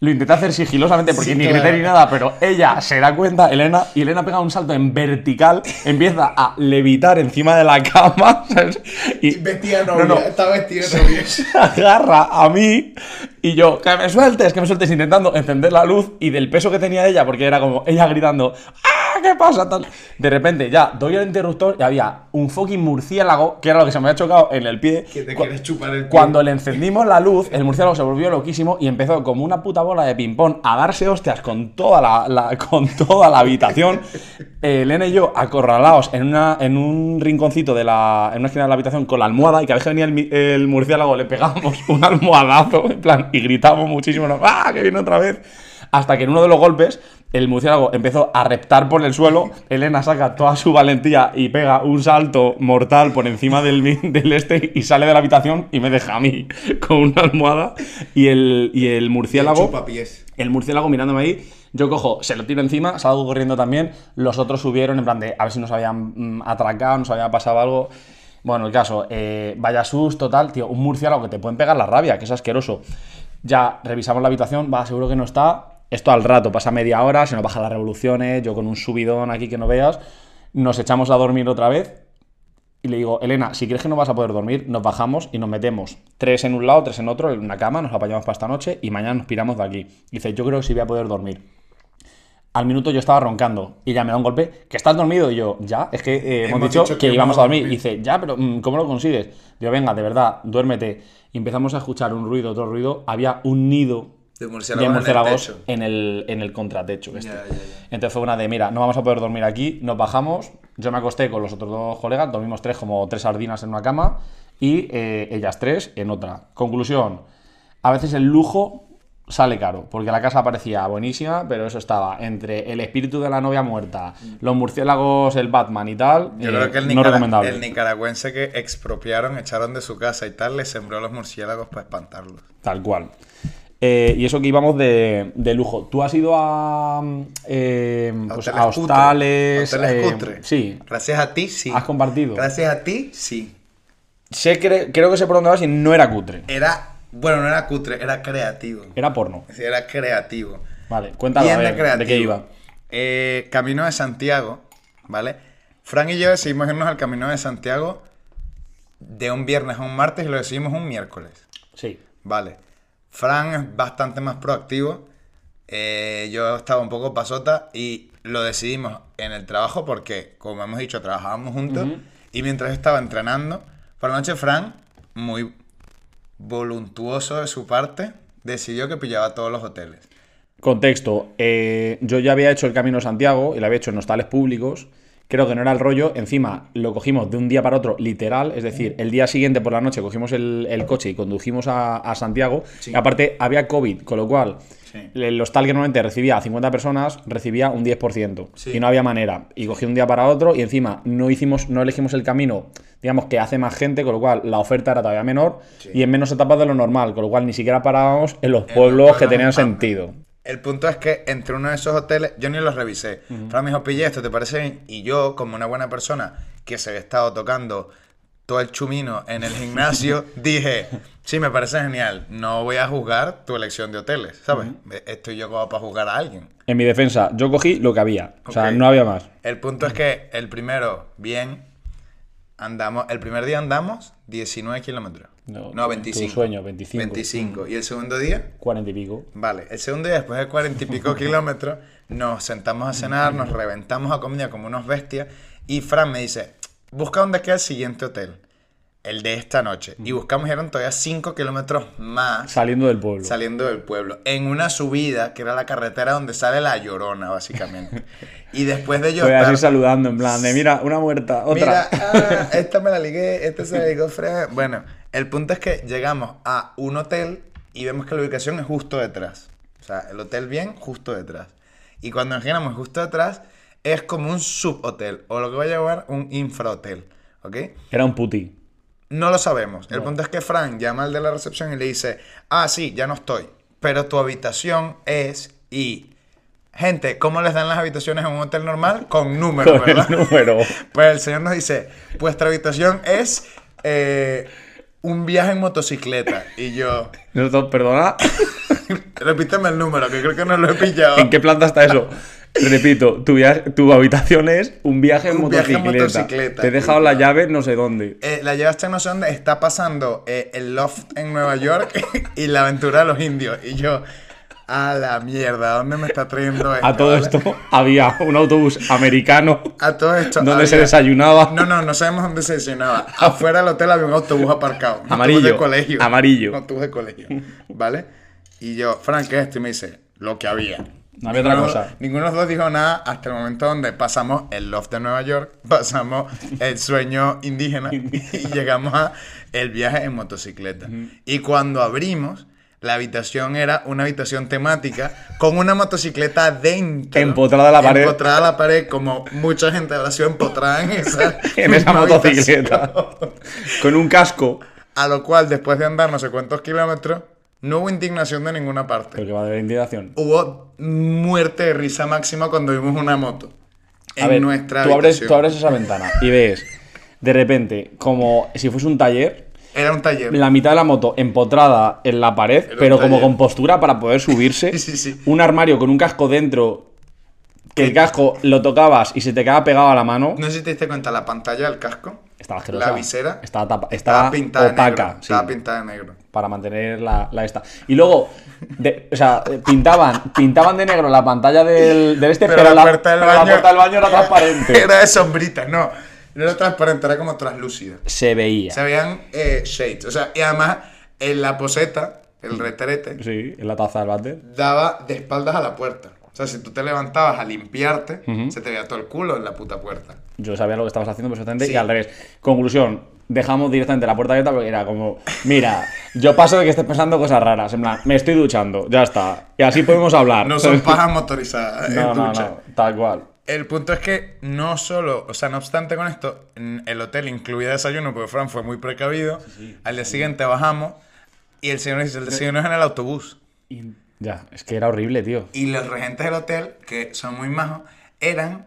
Lo intenté hacer sigilosamente porque Sí, ni claro. grité ni nada, pero ella se da cuenta, Elena, y Elena pega un salto en vertical, empieza a levitar encima de la cama, ¿sabes? Y Vestida No, no. Está vestida novia. se agarra a mí y yo, que me sueltes, que me sueltes, intentando encender la luz y del peso que tenía ella, porque era como ella gritando, ¡ah, qué pasa! Tal. De repente ya doy el interruptor y había un fucking murciélago, que era lo que se me había chocado en el pie. Que te quieres chupar el pie. Cuando le encendimos la luz, el murciélago se volvió loquísimo y empezó como una puta bola de ping-pong a darse hostias con toda la, la- con toda la habitación. Eh, Elena y yo acorralados en, una, en un rinconcito de la, en una esquina de la habitación con la almohada y cada vez que venía el, el murciélago le pegábamos un almohadazo en plan, y gritábamos muchísimo. ¡ah, que viene otra vez! Hasta que en uno de los golpes el murciélago empezó a reptar por el suelo, Elena saca toda su valentía y pega un salto mortal por encima del, del este y sale de la habitación y me deja a mí con una almohada y el, y el murciélago... El murciélago mirándome ahí, yo cojo, se lo tiro encima, salgo corriendo también. Los otros subieron en plan de a ver si nos habían mm, atracado, nos había pasado algo. Bueno, el caso, eh, vaya susto, tal, tío, un murciélago que te pueden pegar la rabia, que es asqueroso. Ya revisamos la habitación, va, seguro que no está. Esto al rato, pasa media hora, se nos bajan las revoluciones, yo con un subidón aquí que no veas. Nos echamos a dormir otra vez y le digo, Elena, si crees que no vas a poder dormir, nos bajamos y nos metemos tres en un lado, tres en otro, en una cama, nos apañamos para esta noche y mañana nos piramos de aquí. Y dice, yo creo que sí voy a poder dormir. Al minuto yo estaba roncando y ya me da un golpe, ¿que estás dormido? Y yo, ya, es que eh, hemos, Hemos dicho, dicho que, que íbamos a dormir. Y dice, ya, pero mm, ¿cómo lo consigues? Digo, venga, de verdad, duérmete. Y empezamos a escuchar un ruido, otro ruido. Había un nido De de murciélago en el murciélagos techo. en el, en el contratecho. Este. Ya, ya, ya. Entonces fue una de, mira, no vamos a poder dormir aquí, nos bajamos, yo me acosté con los otros dos colegas, dormimos tres como tres sardinas en una cama y eh, ellas tres en otra. Conclusión, a veces el lujo sale caro, porque la casa parecía buenísima, pero eso estaba entre el espíritu de la novia muerta, los murciélagos, el Batman y tal, Yo eh, creo que el, no nicara- recomendable. el nicaragüense que expropiaron, echaron de su casa y tal, le sembró los murciélagos para espantarlos. Tal cual. Eh, y eso que íbamos de, de lujo. ¿Tú has ido a, eh, pues, a cutre. hostales? Hoteles eh, cutre. Sí. Gracias a ti, sí. ¿Has compartido? Gracias a ti, sí. Sé que, creo que sé por dónde vas y no era cutre. Era, bueno, no era cutre, era creativo. Era porno. Era creativo. Vale, a de qué iba. Eh, camino de Santiago, ¿vale? Fran y yo decidimos irnos al Camino de Santiago de un viernes a un martes y lo decidimos un miércoles. Sí. Vale. Fran es bastante más proactivo. eh, yo estaba un poco pasota y lo decidimos en el trabajo porque, como hemos dicho, trabajábamos juntos. Y mientras estaba entrenando, por la noche Fran, muy voluntuoso de su parte, decidió que pillaba todos los hoteles. Contexto. eh, yo ya había hecho el Camino de Santiago y lo había hecho en hostales públicos Creo que no era el rollo. Encima lo cogimos de un día para otro, literal. Es decir, el día siguiente por la noche cogimos el, el coche y condujimos a, a Santiago. Sí. Y aparte había COVID, con lo cual Sí. el hostal que normalmente recibía a 50 personas recibía un 10%. Sí. Y no había manera. Y cogí un día para otro y encima no hicimos, no elegimos el camino, digamos, que hace más gente, con lo cual la oferta era todavía menor y en menos etapas de lo normal, con lo cual ni siquiera parábamos en los los pueblos que tenían sentido. El punto es que entre uno de esos hoteles, yo ni los revisé. Fran me dijo, pille esto, ¿te parece bien? Y yo, como una buena persona que se había estado tocando todo el chumino en el gimnasio, dije, sí, me parece genial. No voy a juzgar tu elección de hoteles, ¿sabes? Estoy yo como para juzgar a alguien. En mi defensa, yo cogí lo que había. O sea, no había más. El punto es que el primero, bien, andamos, el primer día andamos 19 kilómetros. No, No, tu 25. sueño, 25. 25. ¿Y el segundo día? 40 y pico. Vale, el segundo día, después de cuarenta y pico kilómetros, nos sentamos a cenar, nos reventamos a comida como unos bestias. Y Fran me dice: Busca dónde queda el siguiente hotel, el de esta noche. Y buscamos, y eran todavía 5 kilómetros más Saliendo del pueblo. saliendo del pueblo, en una subida que era la carretera donde sale la llorona, básicamente. Y después de yo así estar- saludando, en plan, de mira, una muerta, otra. Mira, ah, esta me la ligué, esta se la ligó Fran. Bueno, el punto es que llegamos a un hotel y vemos que la ubicación es justo detrás. O sea, el hotel bien, justo detrás. Y cuando nos giramos justo detrás, es como un subhotel, o lo que voy a llamar un infrahotel. ¿Ok? Era un puti. No lo sabemos. El punto es que Frank llama al de la recepción y le dice, ah, sí, ya no estoy. Pero tu habitación es y... Gente, ¿cómo les dan las habitaciones en un hotel normal? Con números, Con el ¿verdad? número. Pues el señor nos dice, vuestra habitación es eh, un viaje en motocicleta. Y yo, Nosotros, perdona, repíteme el número, que creo que no lo he pillado. ¿en qué planta está eso? Repito, tu, viaje, tu habitación es un viaje en, Un viaje en motocicleta. motocicleta. Te he dejado la llave no sé dónde. Eh, la llevaste no sé dónde, está pasando eh, el loft en Nueva York y la aventura de los indios. Y yo, a la mierda, ¿a ¿dónde me está trayendo esto? A todo esto había un autobús americano A todo esto. donde se desayunaba. No, no, no sabemos dónde se desayunaba. Afuera del hotel había un autobús aparcado. Un Amarillo, autobús de colegio. amarillo. Un autobús de colegio. ¿Vale? Y yo, Frank, ¿qué es esto? Y me dice, lo que había. No había otra cosa. Ninguno de los dos dijo nada hasta el momento donde pasamos el loft de Nueva York, pasamos el sueño indígena y llegamos a el viaje en motocicleta. Y cuando abrimos, la habitación era una habitación temática con una motocicleta dentro. Empotrada a la pared. Empotrada a la pared, como mucha gente habrá sido empotrada en esa, En esa motocicleta. habitación. Con un casco. A lo cual, después de andar no sé cuántos kilómetros, no hubo indignación de ninguna parte. Porque va de la indignación. Hubo muerte de risa máxima cuando vimos una moto. En A ver, nuestra tú abres, habitación. tú abres esa ventana y ves, de repente, como si fuese un taller, Era un taller. la mitad de la moto empotrada en la pared, Era pero como con postura para poder subirse. Sí, sí, sí. Un armario con un casco dentro, que el casco lo tocabas y se te quedaba pegado a la mano. No sé si te diste cuenta, la pantalla del casco, Estaba asquerosa. la visera, Estaba, tapa- estaba estaba pintada de opaca. negro. sí, Estaba pintada de negro. para mantener la, la esta. Y luego, de- o sea, eh, pintaban, pintaban de negro la pantalla del, del este, pero, la, puerta del pero la baño- puerta del baño era transparente. Era de sombrita, no. No era transparente, era como translúcida. Se veía. Se veían eh, shades. O sea, y además, en la poseta, el retrete, Sí, en la taza del váter. daba de espaldas a la puerta. O sea, si tú te levantabas a limpiarte, se te veía todo el culo en la puta puerta. Yo sabía lo que estabas haciendo perfectamente Sí. y al revés. Conclusión, dejamos directamente la puerta abierta porque era como, mira, yo paso de que estés pensando cosas raras, en plan, me estoy duchando, ya está. Y así podemos hablar. No son pajas motorizadas no, en no, ducha. no, tal cual. El punto es que no solo, o sea, no obstante con esto, el hotel incluía desayuno, porque Fran fue muy precavido. Al día siguiente bajamos y el señor dice, el desayuno es en el autobús. Y- Ya, es que era horrible, tío. Y los regentes del hotel, que son muy majos, eran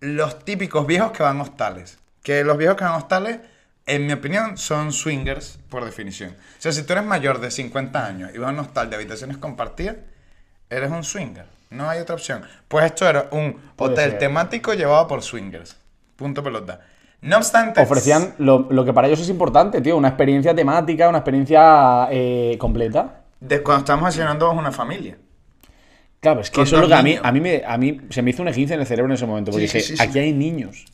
los típicos viejos que van a hostales. Que los viejos que van a hostales, en mi opinión, son swingers por definición. O sea, si tú eres mayor de 50 años y vas a un hostal de habitaciones compartidas, eres un swinger. No hay otra opción. Pues esto era un Puede hotel ser. temático llevado por swingers. Punto pelota. No obstante... Ofrecían lo, lo que para ellos es importante, tío, una experiencia temática, una experiencia eh, completa. De cuando estábamos desayunando una familia. Claro, es que Con eso es lo que a mí, a mí, me, a mí se me hizo un 15 en el cerebro en ese momento, porque sí, dije, sí, sí. aquí hay niños.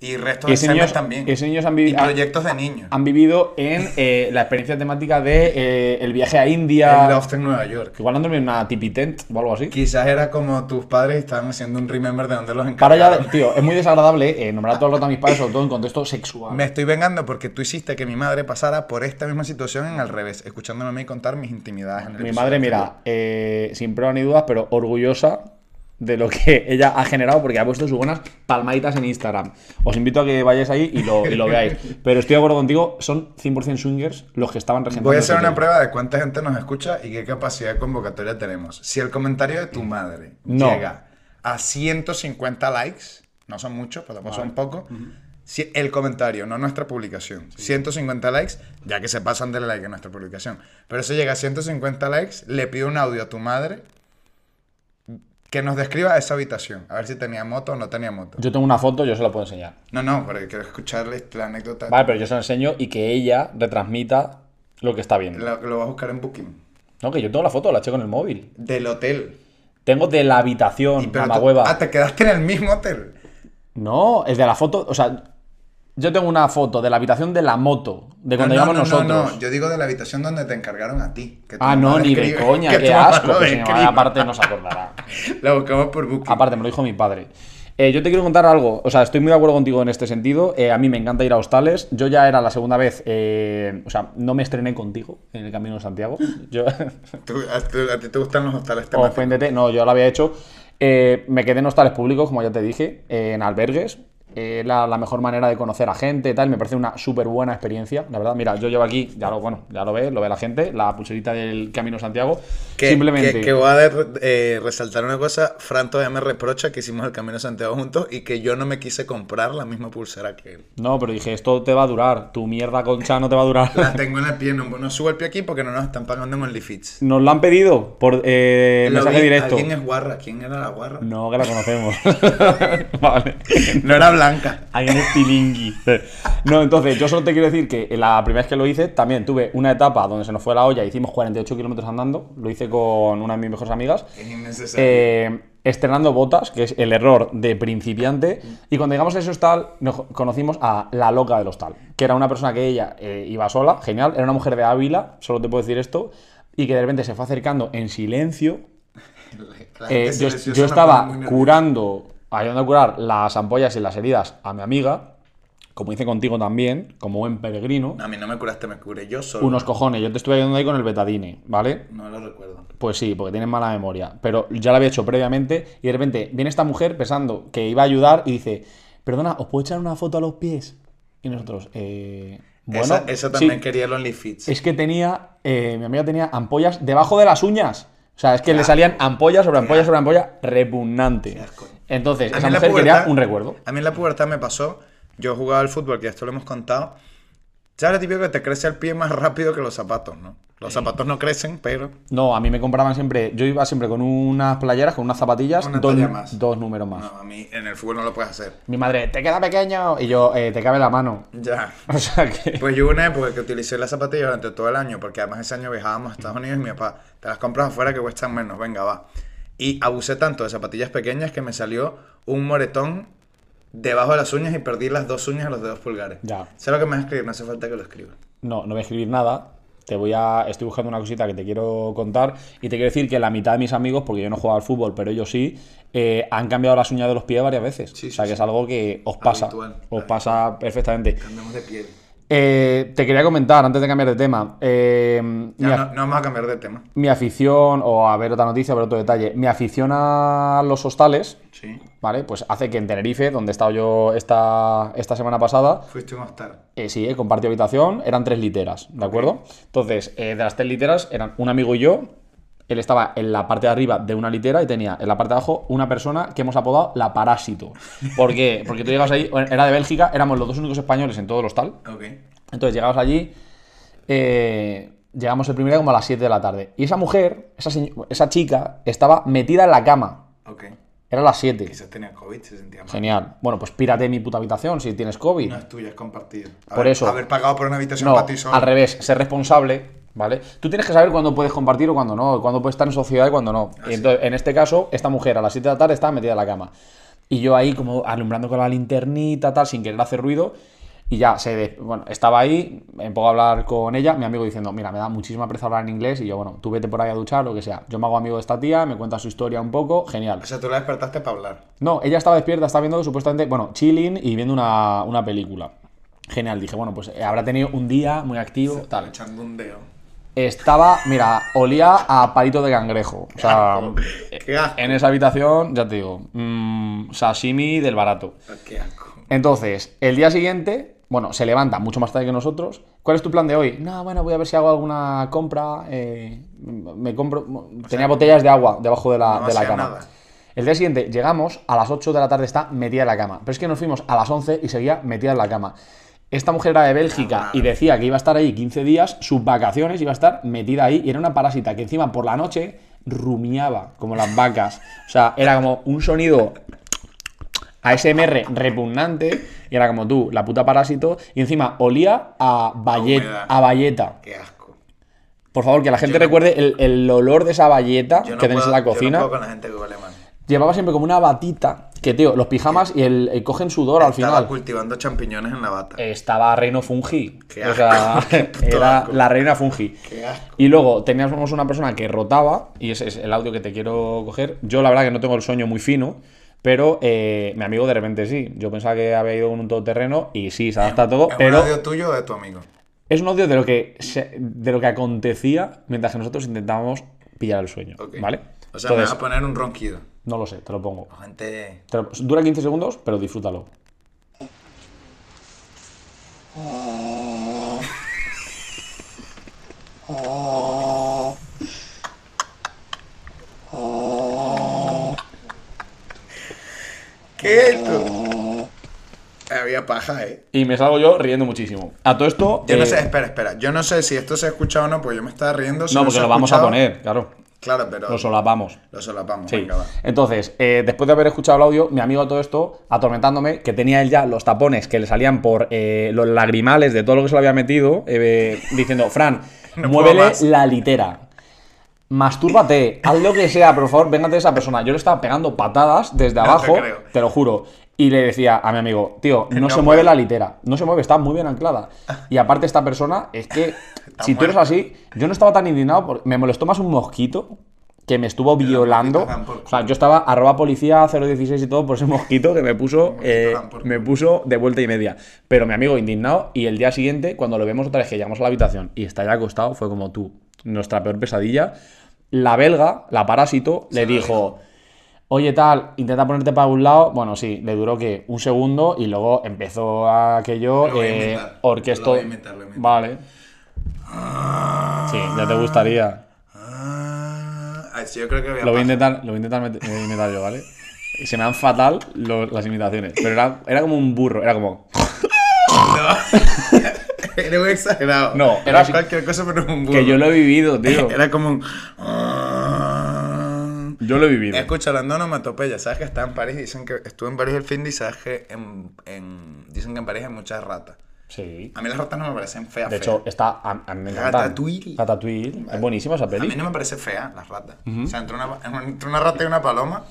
Y restos Y de semen niños- también. niños han Y proyectos de niños. Han vivido en eh, la experiencia temática de eh, el viaje a India. El loft en Nueva York. Igual han dormido en una tipi tent o algo así. Quizás era como tus padres estaban haciendo un remember de donde los Para encargaron. ya, tío, es muy desagradable eh, nombrar todo el rato a mis padres, sobre todo en contexto sexual. Me estoy vengando porque tú hiciste que mi madre pasara por esta misma situación en al revés, escuchándome a mí contar mis intimidades. En el Mi madre, mira, eh, sin prueba ni dudas, pero orgullosa de lo que ella ha generado porque ha puesto sus buenas palmaditas en Instagram. Os invito a que vayáis ahí y lo, y lo veáis. Pero estoy de acuerdo contigo, son 100% swingers los que estaban regentando. Voy a hacer una prueba de cuánta gente nos escucha y qué capacidad de convocatoria tenemos. Si el comentario de tu madre No. llega a 150 likes, no son muchos, pero tampoco son pocos. Si el comentario, no nuestra publicación, 150 likes, ya que se pasan de like a nuestra publicación. Pero si llega a 150 likes, le pido un audio a tu madre que nos describa esa habitación. A ver si tenía moto o no tenía moto. Yo tengo una foto, yo se la puedo enseñar. No, no, porque quiero escucharle la anécdota. Vale, pero yo se la enseño y que ella retransmita lo que está viendo. Lo, lo vas a buscar en Booking. No, que yo tengo la foto, la eché con el móvil. Del hotel. Tengo de la habitación, Pero tú- mamahueva. ah, te quedaste en el mismo hotel. No, es de la foto, o sea, yo tengo una foto de la habitación de la moto, de cuando no, no, llegamos no, no, nosotros. no, yo digo de la habitación donde te encargaron a ti. que Ah, no, ni de coña, que qué asco. aparte no se acordará. La buscamos por Booking. Aparte, me lo dijo mi padre. Eh, yo te quiero contar algo, o sea, estoy muy de acuerdo contigo en este sentido. Eh, a mí me encanta ir a hostales. Yo ya era la segunda vez, eh, o sea, no me estrené contigo en el Camino de Santiago. Yo, Tú- a, tú- a ti te gustan los hostales temáticos. oféndete, no, yo lo había hecho. Me quedé en hostales públicos, como ya te dije, en albergues. Eh, la, la mejor manera de conocer a gente, tal. Me parece una súper buena experiencia, la verdad. Mira, yo llevo aquí, ya lo, bueno, ya lo ve, lo ve la gente, la pulserita del Camino Santiago. Que, Simplemente. que, que voy a eh, resaltar una cosa. Fran todavía me reprocha que hicimos el Camino Santiago juntos y que yo no me quise comprar la misma pulsera que él. No, pero dije, esto te va a durar. Tu mierda concha no te va a durar. La tengo en el pie, no, no subo el pie aquí porque no nos están pagando en OnlyFits. Nos la han pedido por eh, mensaje vi, directo. ¿Alguien es guarra? ¿Quién era la guarra? No, que la conocemos. vale. No era blanca. Alguien es. No, entonces, yo solo te quiero decir que la primera vez que lo hice, también tuve una etapa donde se nos fue la olla, hicimos 48 kilómetros andando. Lo hice con una de mis mejores amigas. Es innecesario. Eh, estrenando botas, que es el error de principiante. Y cuando llegamos a ese hostal, nos conocimos a la loca del hostal, que era una persona que ella eh, iba sola, genial, era una mujer de Ávila, solo te puedo decir esto, y que de repente se fue acercando en silencio. Eh, yo, estaba curando, ayudando a curar las ampollas y las heridas a mi amiga, como hice contigo también, como buen peregrino. A mí no me curaste, me curé yo solo. Unos cojones, yo te estuve ayudando ahí con el betadine, ¿vale? No lo recuerdo. Pues sí, porque tienes mala memoria. Pero ya lo había hecho previamente y de repente viene esta mujer pensando que iba a ayudar y dice, perdona, ¿os puedo echar una foto a los pies? Y nosotros, eh... Bueno, Esa- eso también sí, quería el OnlyFits. es que tenía, eh, mi amiga tenía ampollas debajo de las uñas. O sea, es que le salían ampollas sobre ampollas sobre ampolla repugnante. Qué asco. Entonces, A mí esa mujer quería un recuerdo. A mí en la pubertad me pasó, yo jugaba al fútbol, que esto lo hemos contado. ¿Sabes lo típico que te crece el pie más rápido que los zapatos, no? Los zapatos no crecen, pero No, a mí me compraban siempre, yo iba siempre con unas playeras, con unas zapatillas, Una dos, más. dos números más. no, a mí en el fútbol no lo puedes hacer. Mi madre, te queda pequeño. Y yo, "Eh, te cabe la mano. Ya. O sea que. Pues yo una época que utilicé las zapatillas durante todo el año, porque además ese año viajábamos a Estados Unidos y mi papá, te las compras afuera que cuestan menos, venga, va. Y abusé tanto de zapatillas pequeñas que me salió un moretón debajo de las uñas y perdí las dos uñas de los dedos pulgares. Ya. Sé lo que me vas a escribir, no hace falta que lo escribas. No, no voy a escribir nada. Te voy a. Estoy buscando una cosita que te quiero contar. Y te quiero decir que la mitad de mis amigos, porque yo no juego al fútbol, pero ellos sí, eh, han cambiado las uñas de los pies varias veces. Sí, o sea sí, que sí. es algo que os pasa. Habitual. Os pasa perfectamente. Cambiamos de piel. Eh, te quería comentar, antes de cambiar de tema. eh, Ya, no, no vamos a cambiar de tema. mi afición, o a ver otra noticia, a ver otro detalle. Mi afición a los hostales, Sí. ¿vale? Pues hace que en Tenerife, donde he estado yo esta, esta semana pasada, Fuiste un hostal. Eh, sí, he compartido habitación, eran tres literas, ¿de acuerdo? Entonces, eh, de las tres literas eran un amigo y yo. Él estaba en la parte de arriba de una litera y tenía en la parte de abajo una persona que hemos apodado la parásito. ¿Por qué? Porque tú llegas ahí, era de Bélgica, éramos los dos únicos españoles en todo el hostal. Ok. Entonces llegamos allí, eh, llegamos el primer día como a las 7 de la tarde. Y esa mujer, esa, esa chica, estaba metida en la cama. Ok. Era las 7. Quizás tenía COVID, se sentía mal. Genial. Bueno, pues pírate mi puta habitación si tienes COVID. No es tuya, es compartida. Por eso. Haber pagado por una habitación No, para ti solo. al revés, ser responsable, ¿vale? Tú tienes que saber cuándo puedes compartir o cuándo no, cuándo puedes estar en sociedad y cuándo no. Ah, Y entonces, en este caso, esta mujer a las 7 de la tarde estaba metida en la cama. Y yo ahí como alumbrando con la linternita, tal, sin querer hacer ruido. Y ya, se de- bueno, estaba ahí, me pongo a hablar con ella, mi amigo diciendo, mira, me da muchísima pereza hablar en inglés. Y yo, bueno, tú vete por ahí a duchar, lo que sea. Yo me hago amigo de esta tía, me cuenta su historia un poco, genial. O sea, tú la despertaste para hablar. No, ella estaba despierta, estaba viendo supuestamente, bueno, chilling y viendo una, una película. Genial, dije, bueno, pues eh, habrá tenido un día muy activo, tal. Echando un dedo. Estaba, mira, olía a palito de cangrejo. O sea, asco, qué asco. en esa habitación, ya te digo, mm, sashimi del barato. Ah, Qué asco. Entonces, el día siguiente, bueno, se levanta mucho más tarde que nosotros. ¿Cuál es tu plan de hoy? No, bueno, voy a ver si hago alguna compra. eh, me compro. tenía botellas de agua debajo de la, no de la hacía cama. nada. El día siguiente llegamos, a las 8 de la tarde está metida en la cama. Pero es que nos fuimos a las 11 y seguía metida en la cama. Esta mujer era de Bélgica y decía que iba a estar ahí 15 días, sus vacaciones iba a estar metida ahí y era una parásita que encima por la noche rumiaba como las vacas. O sea, era como un sonido ASMR repugnante y era como tú, la puta parásito y encima olía a, humedad. a bayeta. Qué asco. Por favor, que la gente Yo no- recuerde el, el olor de esa bayeta Yo no que tenéis en la Yo cocina. no puedo con la gente que huele mal. Llevaba siempre como una batita que, tío, los pijamas y el, el cogen sudor al Estaba final. cultivando champiñones en la bata. Estaba Reino Fungi. Qué O sea, asco, qué puto era asco. la reina Fungi. Qué asco. Y luego teníamos una persona que rotaba, y ese es el audio que te quiero coger. Yo, la verdad, que no tengo el sueño muy fino, pero eh, mi amigo de repente sí. Yo pensaba que había ido en un todoterreno y sí, se adapta a todo, ¿Es pero un audio tuyo o de tu amigo? es un audio de lo que, se- de lo que acontecía mientras que nosotros intentábamos pillar el sueño. ¿Vale? O sea, me Entonces, vas a poner un ronquido. No lo sé, te lo pongo. Gente. Te lo- dura 15 segundos, pero disfrútalo. ¿Qué es esto? Había paja, eh. Y me salgo yo riendo muchísimo. A todo esto. Yo no eh, sé, espera, espera. Yo no sé si esto se ha escuchado o no, pues yo me estaba riendo. si No, porque lo vamos a poner, claro. Claro, pero. Lo solapamos. Lo solapamos. Sí. Venga, va. Entonces, eh, después de haber escuchado el audio, mi amigo a todo esto, atormentándome, que tenía él ya los tapones que le salían por eh, los lagrimales de todo lo que se le había metido, eh, diciendo, Fran, No muévele más". la litera. Mastúrbate, haz lo que sea, por favor, véngate de esa persona. Yo le estaba pegando patadas desde abajo, te lo juro. Y le decía a mi amigo, tío, no, No se mueve la litera, no se mueve, está muy bien anclada. Y aparte esta persona, es que si tú eres así, yo no estaba tan indignado, porque me molestó más un mosquito que me estuvo violando. O sea, yo estaba arroba policía 016 y todo por ese mosquito que me puso, eh, me puso de vuelta y media. Pero mi amigo indignado y el día siguiente, cuando lo vemos otra vez que llegamos a la habitación y está ya acostado, fue como tú, nuestra peor pesadilla. La belga, la parásito, le dijo, oye tal, intenta ponerte para un lado. Bueno, sí, le duró que un segundo y luego empezó aquello, eh, imitar, orquesto. Vale. Sí, ya te gustaría. Ah, ay, sí, yo creo que había Lo voy a intentar, lo voy a intentar imitar yo, ¿vale? Se me dan fatal lo- las imitaciones. Pero era, era como un burro, era como. Era muy exagerado. No, era cualquier cosa, pero un burro. Que yo lo he vivido, tío. Era como un. Yo lo he vivido. Escucha, hablando de onomatopeya, ¿sabes que está en París? Dicen que estuve en París el fin de y sabes que en, en- dicen que en París hay muchas ratas. Sí. A mí las ratas no me parecen feas. De hecho, está. A, a mí me encanta. Ratatouille. Ratatouille. Es buenísima esa a mí peli. no me parece fea las ratas. O sea, entre una, entre una rata y una paloma,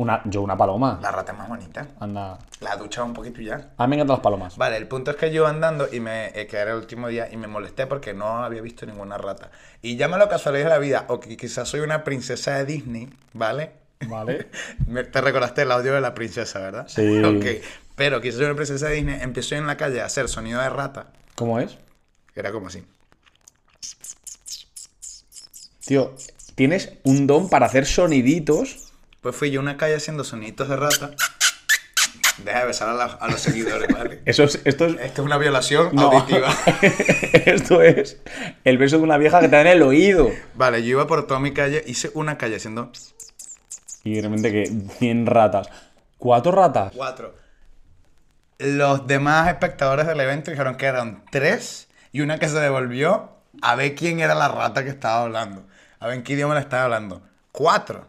Una, yo, una paloma. la rata es más bonita. Anda. La ducha un poquito y ya. A mí me encantan las palomas. Vale, el punto es que yo andando y me eh, que era el último día y me molesté porque no había visto ninguna rata. Y llámalo casualidad de la vida, o que quizás soy una princesa de Disney, ¿vale? Vale. Te recordaste el audio de la princesa, ¿verdad? Sí. Ok. Pero quizás soy una princesa de Disney, empiezo en la calle a hacer sonido de rata. ¿Cómo es? Era como así. Tío, tienes un don para hacer soniditos. Pues fui yo a una calle haciendo soniditos de rata. Deja de besar a, la- a los seguidores, ¿vale? Eso es, esto es. Esto es una violación No. auditiva. esto es el beso de una vieja que te da en el oído. Vale, yo iba por toda mi calle, hice una calle haciendo Y de repente que 100 ratas. ¿Cuatro ratas? cuatro. Los demás espectadores del evento dijeron que eran tres y una que se devolvió a ver quién era la rata que estaba hablando. A ver en qué idioma le estaba hablando. Cuatro.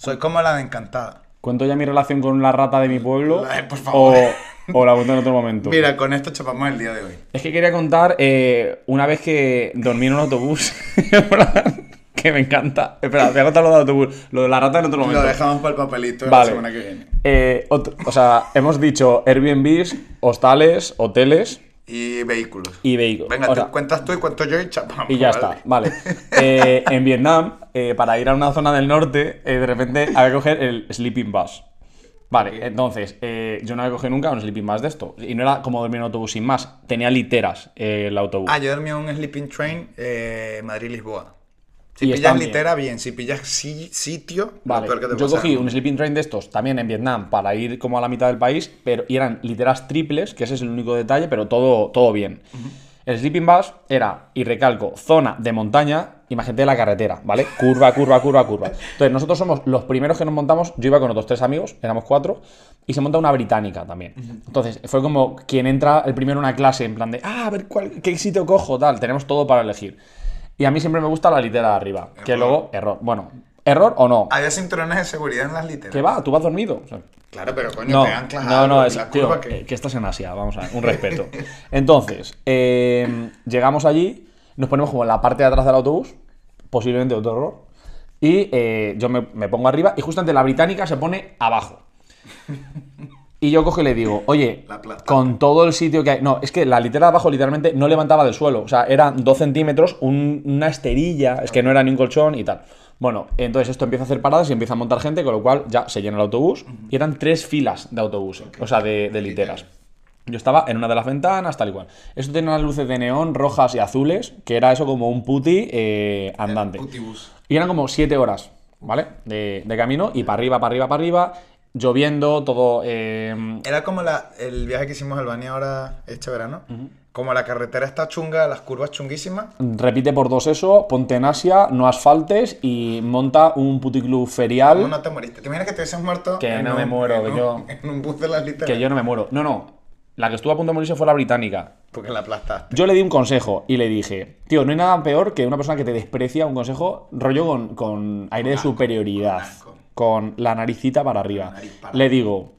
Soy como la de Encantada. ¿Cuento ya mi relación con la rata de mi pueblo? Ay, por favor. O, o la cuento en otro momento. Mira, con esto chapamos el día de hoy. Es que quería contar eh, una vez que dormí en un autobús. que me encanta. Espera, voy a contar lo del autobús. Lo de la rata en otro momento. Lo dejamos para el papelito Vale. la semana que viene. Eh, o sea, hemos dicho Airbnbs, hostales, hoteles Y vehículos. y vehículos. Venga, O cuentas tú y cuento yo y chapamos. y ya ¿vale? está, vale. Eh, en Vietnam, eh, para ir a una zona del norte, eh, de repente había que coger el sleeping bus. Vale, entonces, yo no había cogido nunca un sleeping bus de esto. Y no era como dormir en un autobús sin más. Tenía literas el autobús. Ah, yo dormí en un sleeping train Madrid-Lisboa. Si Y pillas están bien. litera, bien. Si pillas si- sitio, Vale, lo peor que te yo pasa. cogí un sleeping train de estos también en Vietnam para ir como a la mitad del país, pero y eran literas triples, que ese es el único detalle, pero todo, todo bien. El sleeping bus era, y recalco, zona de montaña, imagínate la carretera, ¿vale? Curva, curva, curva, curva. Entonces, nosotros somos los primeros que nos montamos. Yo iba con otros tres amigos, éramos cuatro, y se monta una británica también. Entonces, fue como quien entra el primero en una clase, en plan de, ah, a ver cuál, qué sitio cojo, tal. Tenemos todo para elegir. Y a mí siempre me gusta la litera de arriba, que luego, error. Bueno, error o no. Había cinturones de seguridad en las literas. ¿Qué va? ¿Tú vas dormido? O sea, Claro, pero coño, no, te anclas no, no, es, tío, que... eh, que estás en Asia, vamos a ver, un respeto. Entonces, eh, llegamos allí, nos ponemos como en la parte de atrás del autobús, posiblemente otro error, y eh, yo me, me pongo arriba y justamente la británica se pone abajo. Y yo cojo y le digo, oye, con todo el sitio que hay. No, es que la litera de abajo literalmente no levantaba del suelo. O sea, eran dos centímetros, un- una esterilla, es que no era ni un colchón y tal. Bueno, entonces esto empieza a hacer paradas y empieza a montar gente, con lo cual ya se llena el autobús. Y eran tres filas de autobuses, o sea, de, de literas. Yo estaba en una de las ventanas, tal y cual. Esto tenía unas luces de neón rojas y azules, que era eso como un puti eh, andante. Y eran como siete horas, ¿vale? De, de camino y para arriba, para arriba, para arriba, lloviendo, todo... eh, Era como la, el viaje que hicimos a Albania ahora, este verano. Como la carretera está chunga, las curvas chunguísimas. repite por dos eso, ponte en Asia, no asfaltes y monta un puticlub ferial ¿Cómo no te moriste? ¿Te imaginas que te hubieses muerto? Que no me muero, que yo- En un bus de las literas. que yo no me muero. No, no. La que estuvo a punto de morirse fue la británica. Porque la aplastaste. Yo le di un consejo y le dije, tío, no hay nada peor que una persona que te desprecia un consejo rollo con, con aire de asco, superioridad, con. Con la naricita para arriba. La nariz para Le digo,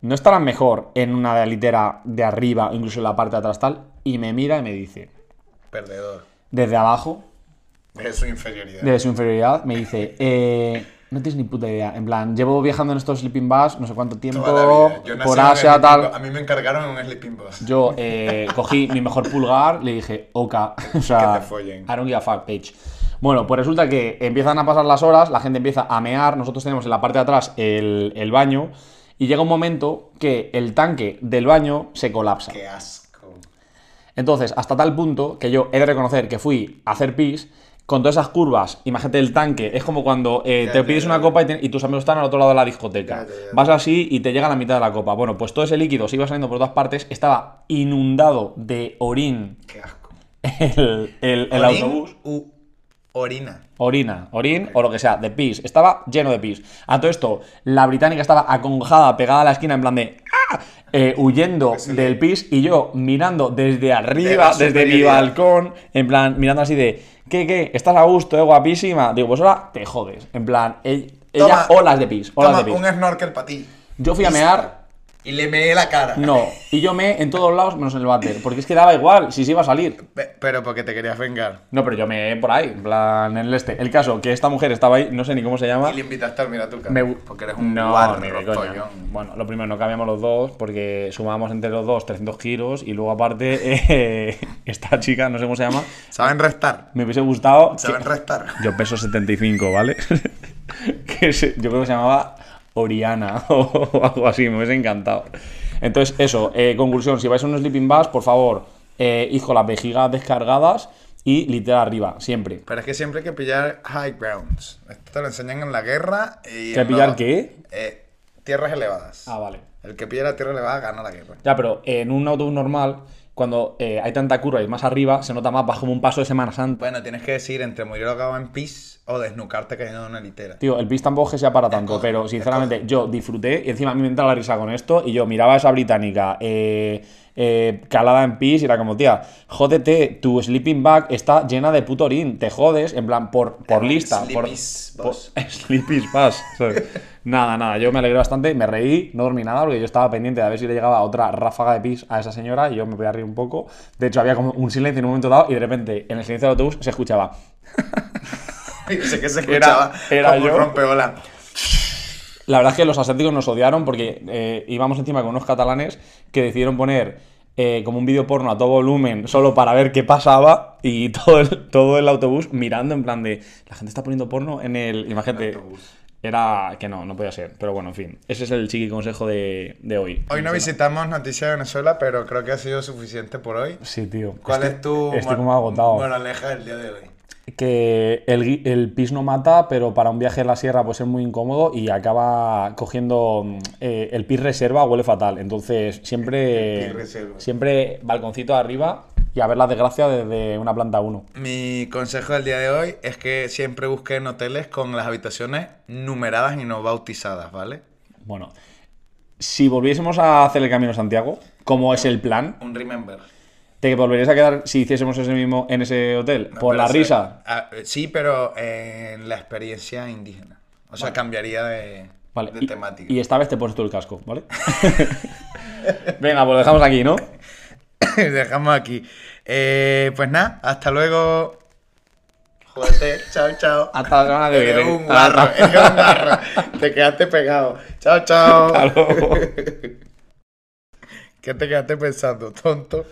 ¿no estarás mejor en una litera de arriba, incluso en la parte de atrás tal? Y me mira y me dice, Perdedor. desde abajo, De su inferioridad. de su inferioridad, me dice, eh, no tienes ni puta idea. En plan, llevo viajando en estos sleeping bus no sé cuánto tiempo. Yo por Asia, tal. A mí me encargaron en un sleeping bus. Yo eh, cogí mi mejor pulgar, le dije, oka, o sea, Que te follen. I don't give a fuck, bitch. Bueno, pues resulta que empiezan a pasar las horas, la gente empieza a mear, nosotros tenemos en la parte de atrás el, el baño, y llega un momento que el tanque del baño se colapsa. Qué asco. Entonces, hasta tal punto que yo he de reconocer que fui a hacer pis con todas esas curvas. Imagínate el tanque, es como cuando eh, Ya, te ya, pides ya, una copa y, te- y tus amigos están al otro lado de la discoteca. Vas así y te llega a la mitad de la copa. Bueno, pues todo ese líquido se iba saliendo por todas partes, estaba inundado de orín Qué asco. el, el- autobús. u orina. Orina, orín o lo que sea, de pis. Estaba lleno de pis. A todo esto, la británica estaba acongojada, pegada a la esquina, en plan de. ¡Ah! Eh, huyendo sí. del pis y yo mirando desde arriba, De desde mi balcón, en plan, mirando así de. ¿Qué, qué? ¿Estás a gusto, eh, guapísima? Digo, pues ahora te jodes. En plan, ell- ella, Toma. olas de pis, olas Toma de pis. un snorkel para ti. Yo fui a mear, Y le meé la cara. no. Y yo me en todos lados menos en el váter. Porque es que daba igual si se iba a salir. Pe- Pero porque te querías vengar. No, pero yo me por ahí, en plan, en el este. El caso, que esta mujer estaba ahí, no sé ni cómo se llama. Y le invitaste al mira tu cara. Me- Porque eres un no, guarro, ni de coña. pollón. Bueno, lo primero, no cambiamos los dos porque sumábamos entre los dos 300 kilos y luego aparte eh, esta chica, no sé cómo se llama, ¿Saben restar? me hubiese gustado... que- ¿Saben restar? Yo peso 75, ¿vale? que se- yo creo que se llamaba Oriana o algo así, me hubiese encantado. Entonces, eso, eh, conclusión, si vais a un sleeping bus, por favor, eh, con las vejigas descargadas y literal arriba, siempre. Pero es que siempre hay que pillar high grounds. Esto te lo enseñan en la guerra. Y ¿Que pillar los- qué? Eh, tierras elevadas. Ah, vale. El que pilla la tierra elevada gana la guerra. Ya, pero en un autobús normal, cuando eh, hay tanta curva y más arriba, se nota más bajo como un paso de Semana Santa. Bueno, tienes que decir entre morir ahogado en pis o desnucarte cayendo en una litera. Tío, el pis tampoco es que sea para tanto, Escoge, pero sinceramente yo disfruté y encima a mí me entraba la risa con esto y yo miraba a esa británica eh, eh, calada en pis y era como, tía, jódete, tu sleeping bag está llena de puto orín, te jodes, en plan, por, por lista. por, Sleepy's por- bus. ¿sabes? nada, nada, yo me alegré bastante, me reí, no dormí nada porque yo estaba pendiente de a ver si le llegaba otra ráfaga de pis a esa señora y yo me voy a reír un poco. De hecho, había como un silencio en un momento dado y de repente en el silencio del autobús se escuchaba. Sé que se Era- escuchaba era como un yo. rompeolas. La verdad es que los asiáticos nos odiaron porque eh, íbamos encima con unos catalanes que decidieron poner eh, como un vídeo porno a todo volumen solo para ver qué pasaba y todo el, todo el autobús mirando en plan de la gente está poniendo porno en el... Imagínate, era que no, no podía ser. Pero bueno, en fin, ese es el chiqui consejo de, de hoy. Hoy no visitamos Noticias de Venezuela, pero creo que ha sido suficiente por hoy. Sí, tío. ¿Cuál Estoy- es tu Estoy como agotado. moraleja del día de hoy? Que el, el pis no mata, pero para un viaje en la sierra puede ser muy incómodo y acaba cogiendo mm, eh, el pis reserva huele fatal. Entonces, siempre, siempre balconcito arriba y a ver la desgracia desde una planta 1. Mi consejo del día de hoy es que siempre busquen hoteles con las habitaciones numeradas y no bautizadas, ¿vale? Bueno, si volviésemos a hacer el Camino de Santiago, como es el plan, Un remember. ¿Te volverías a quedar si hiciésemos ese mismo en ese hotel? No, ¿Por la risa? ah, sí, pero en la experiencia indígena. O sea, cambiaría de, Vale. de y, temática. y esta vez te pones tú el casco, ¿vale? Venga, pues lo dejamos aquí, ¿no? Dejamos aquí. Eh, pues nada, hasta luego. Jódete, chao, chao. Hasta la semana que Eres viene. un Hasta- eres un. Te quedaste pegado. Chao, chao. Hasta luego. ¿Qué te quedaste pensando, tonto?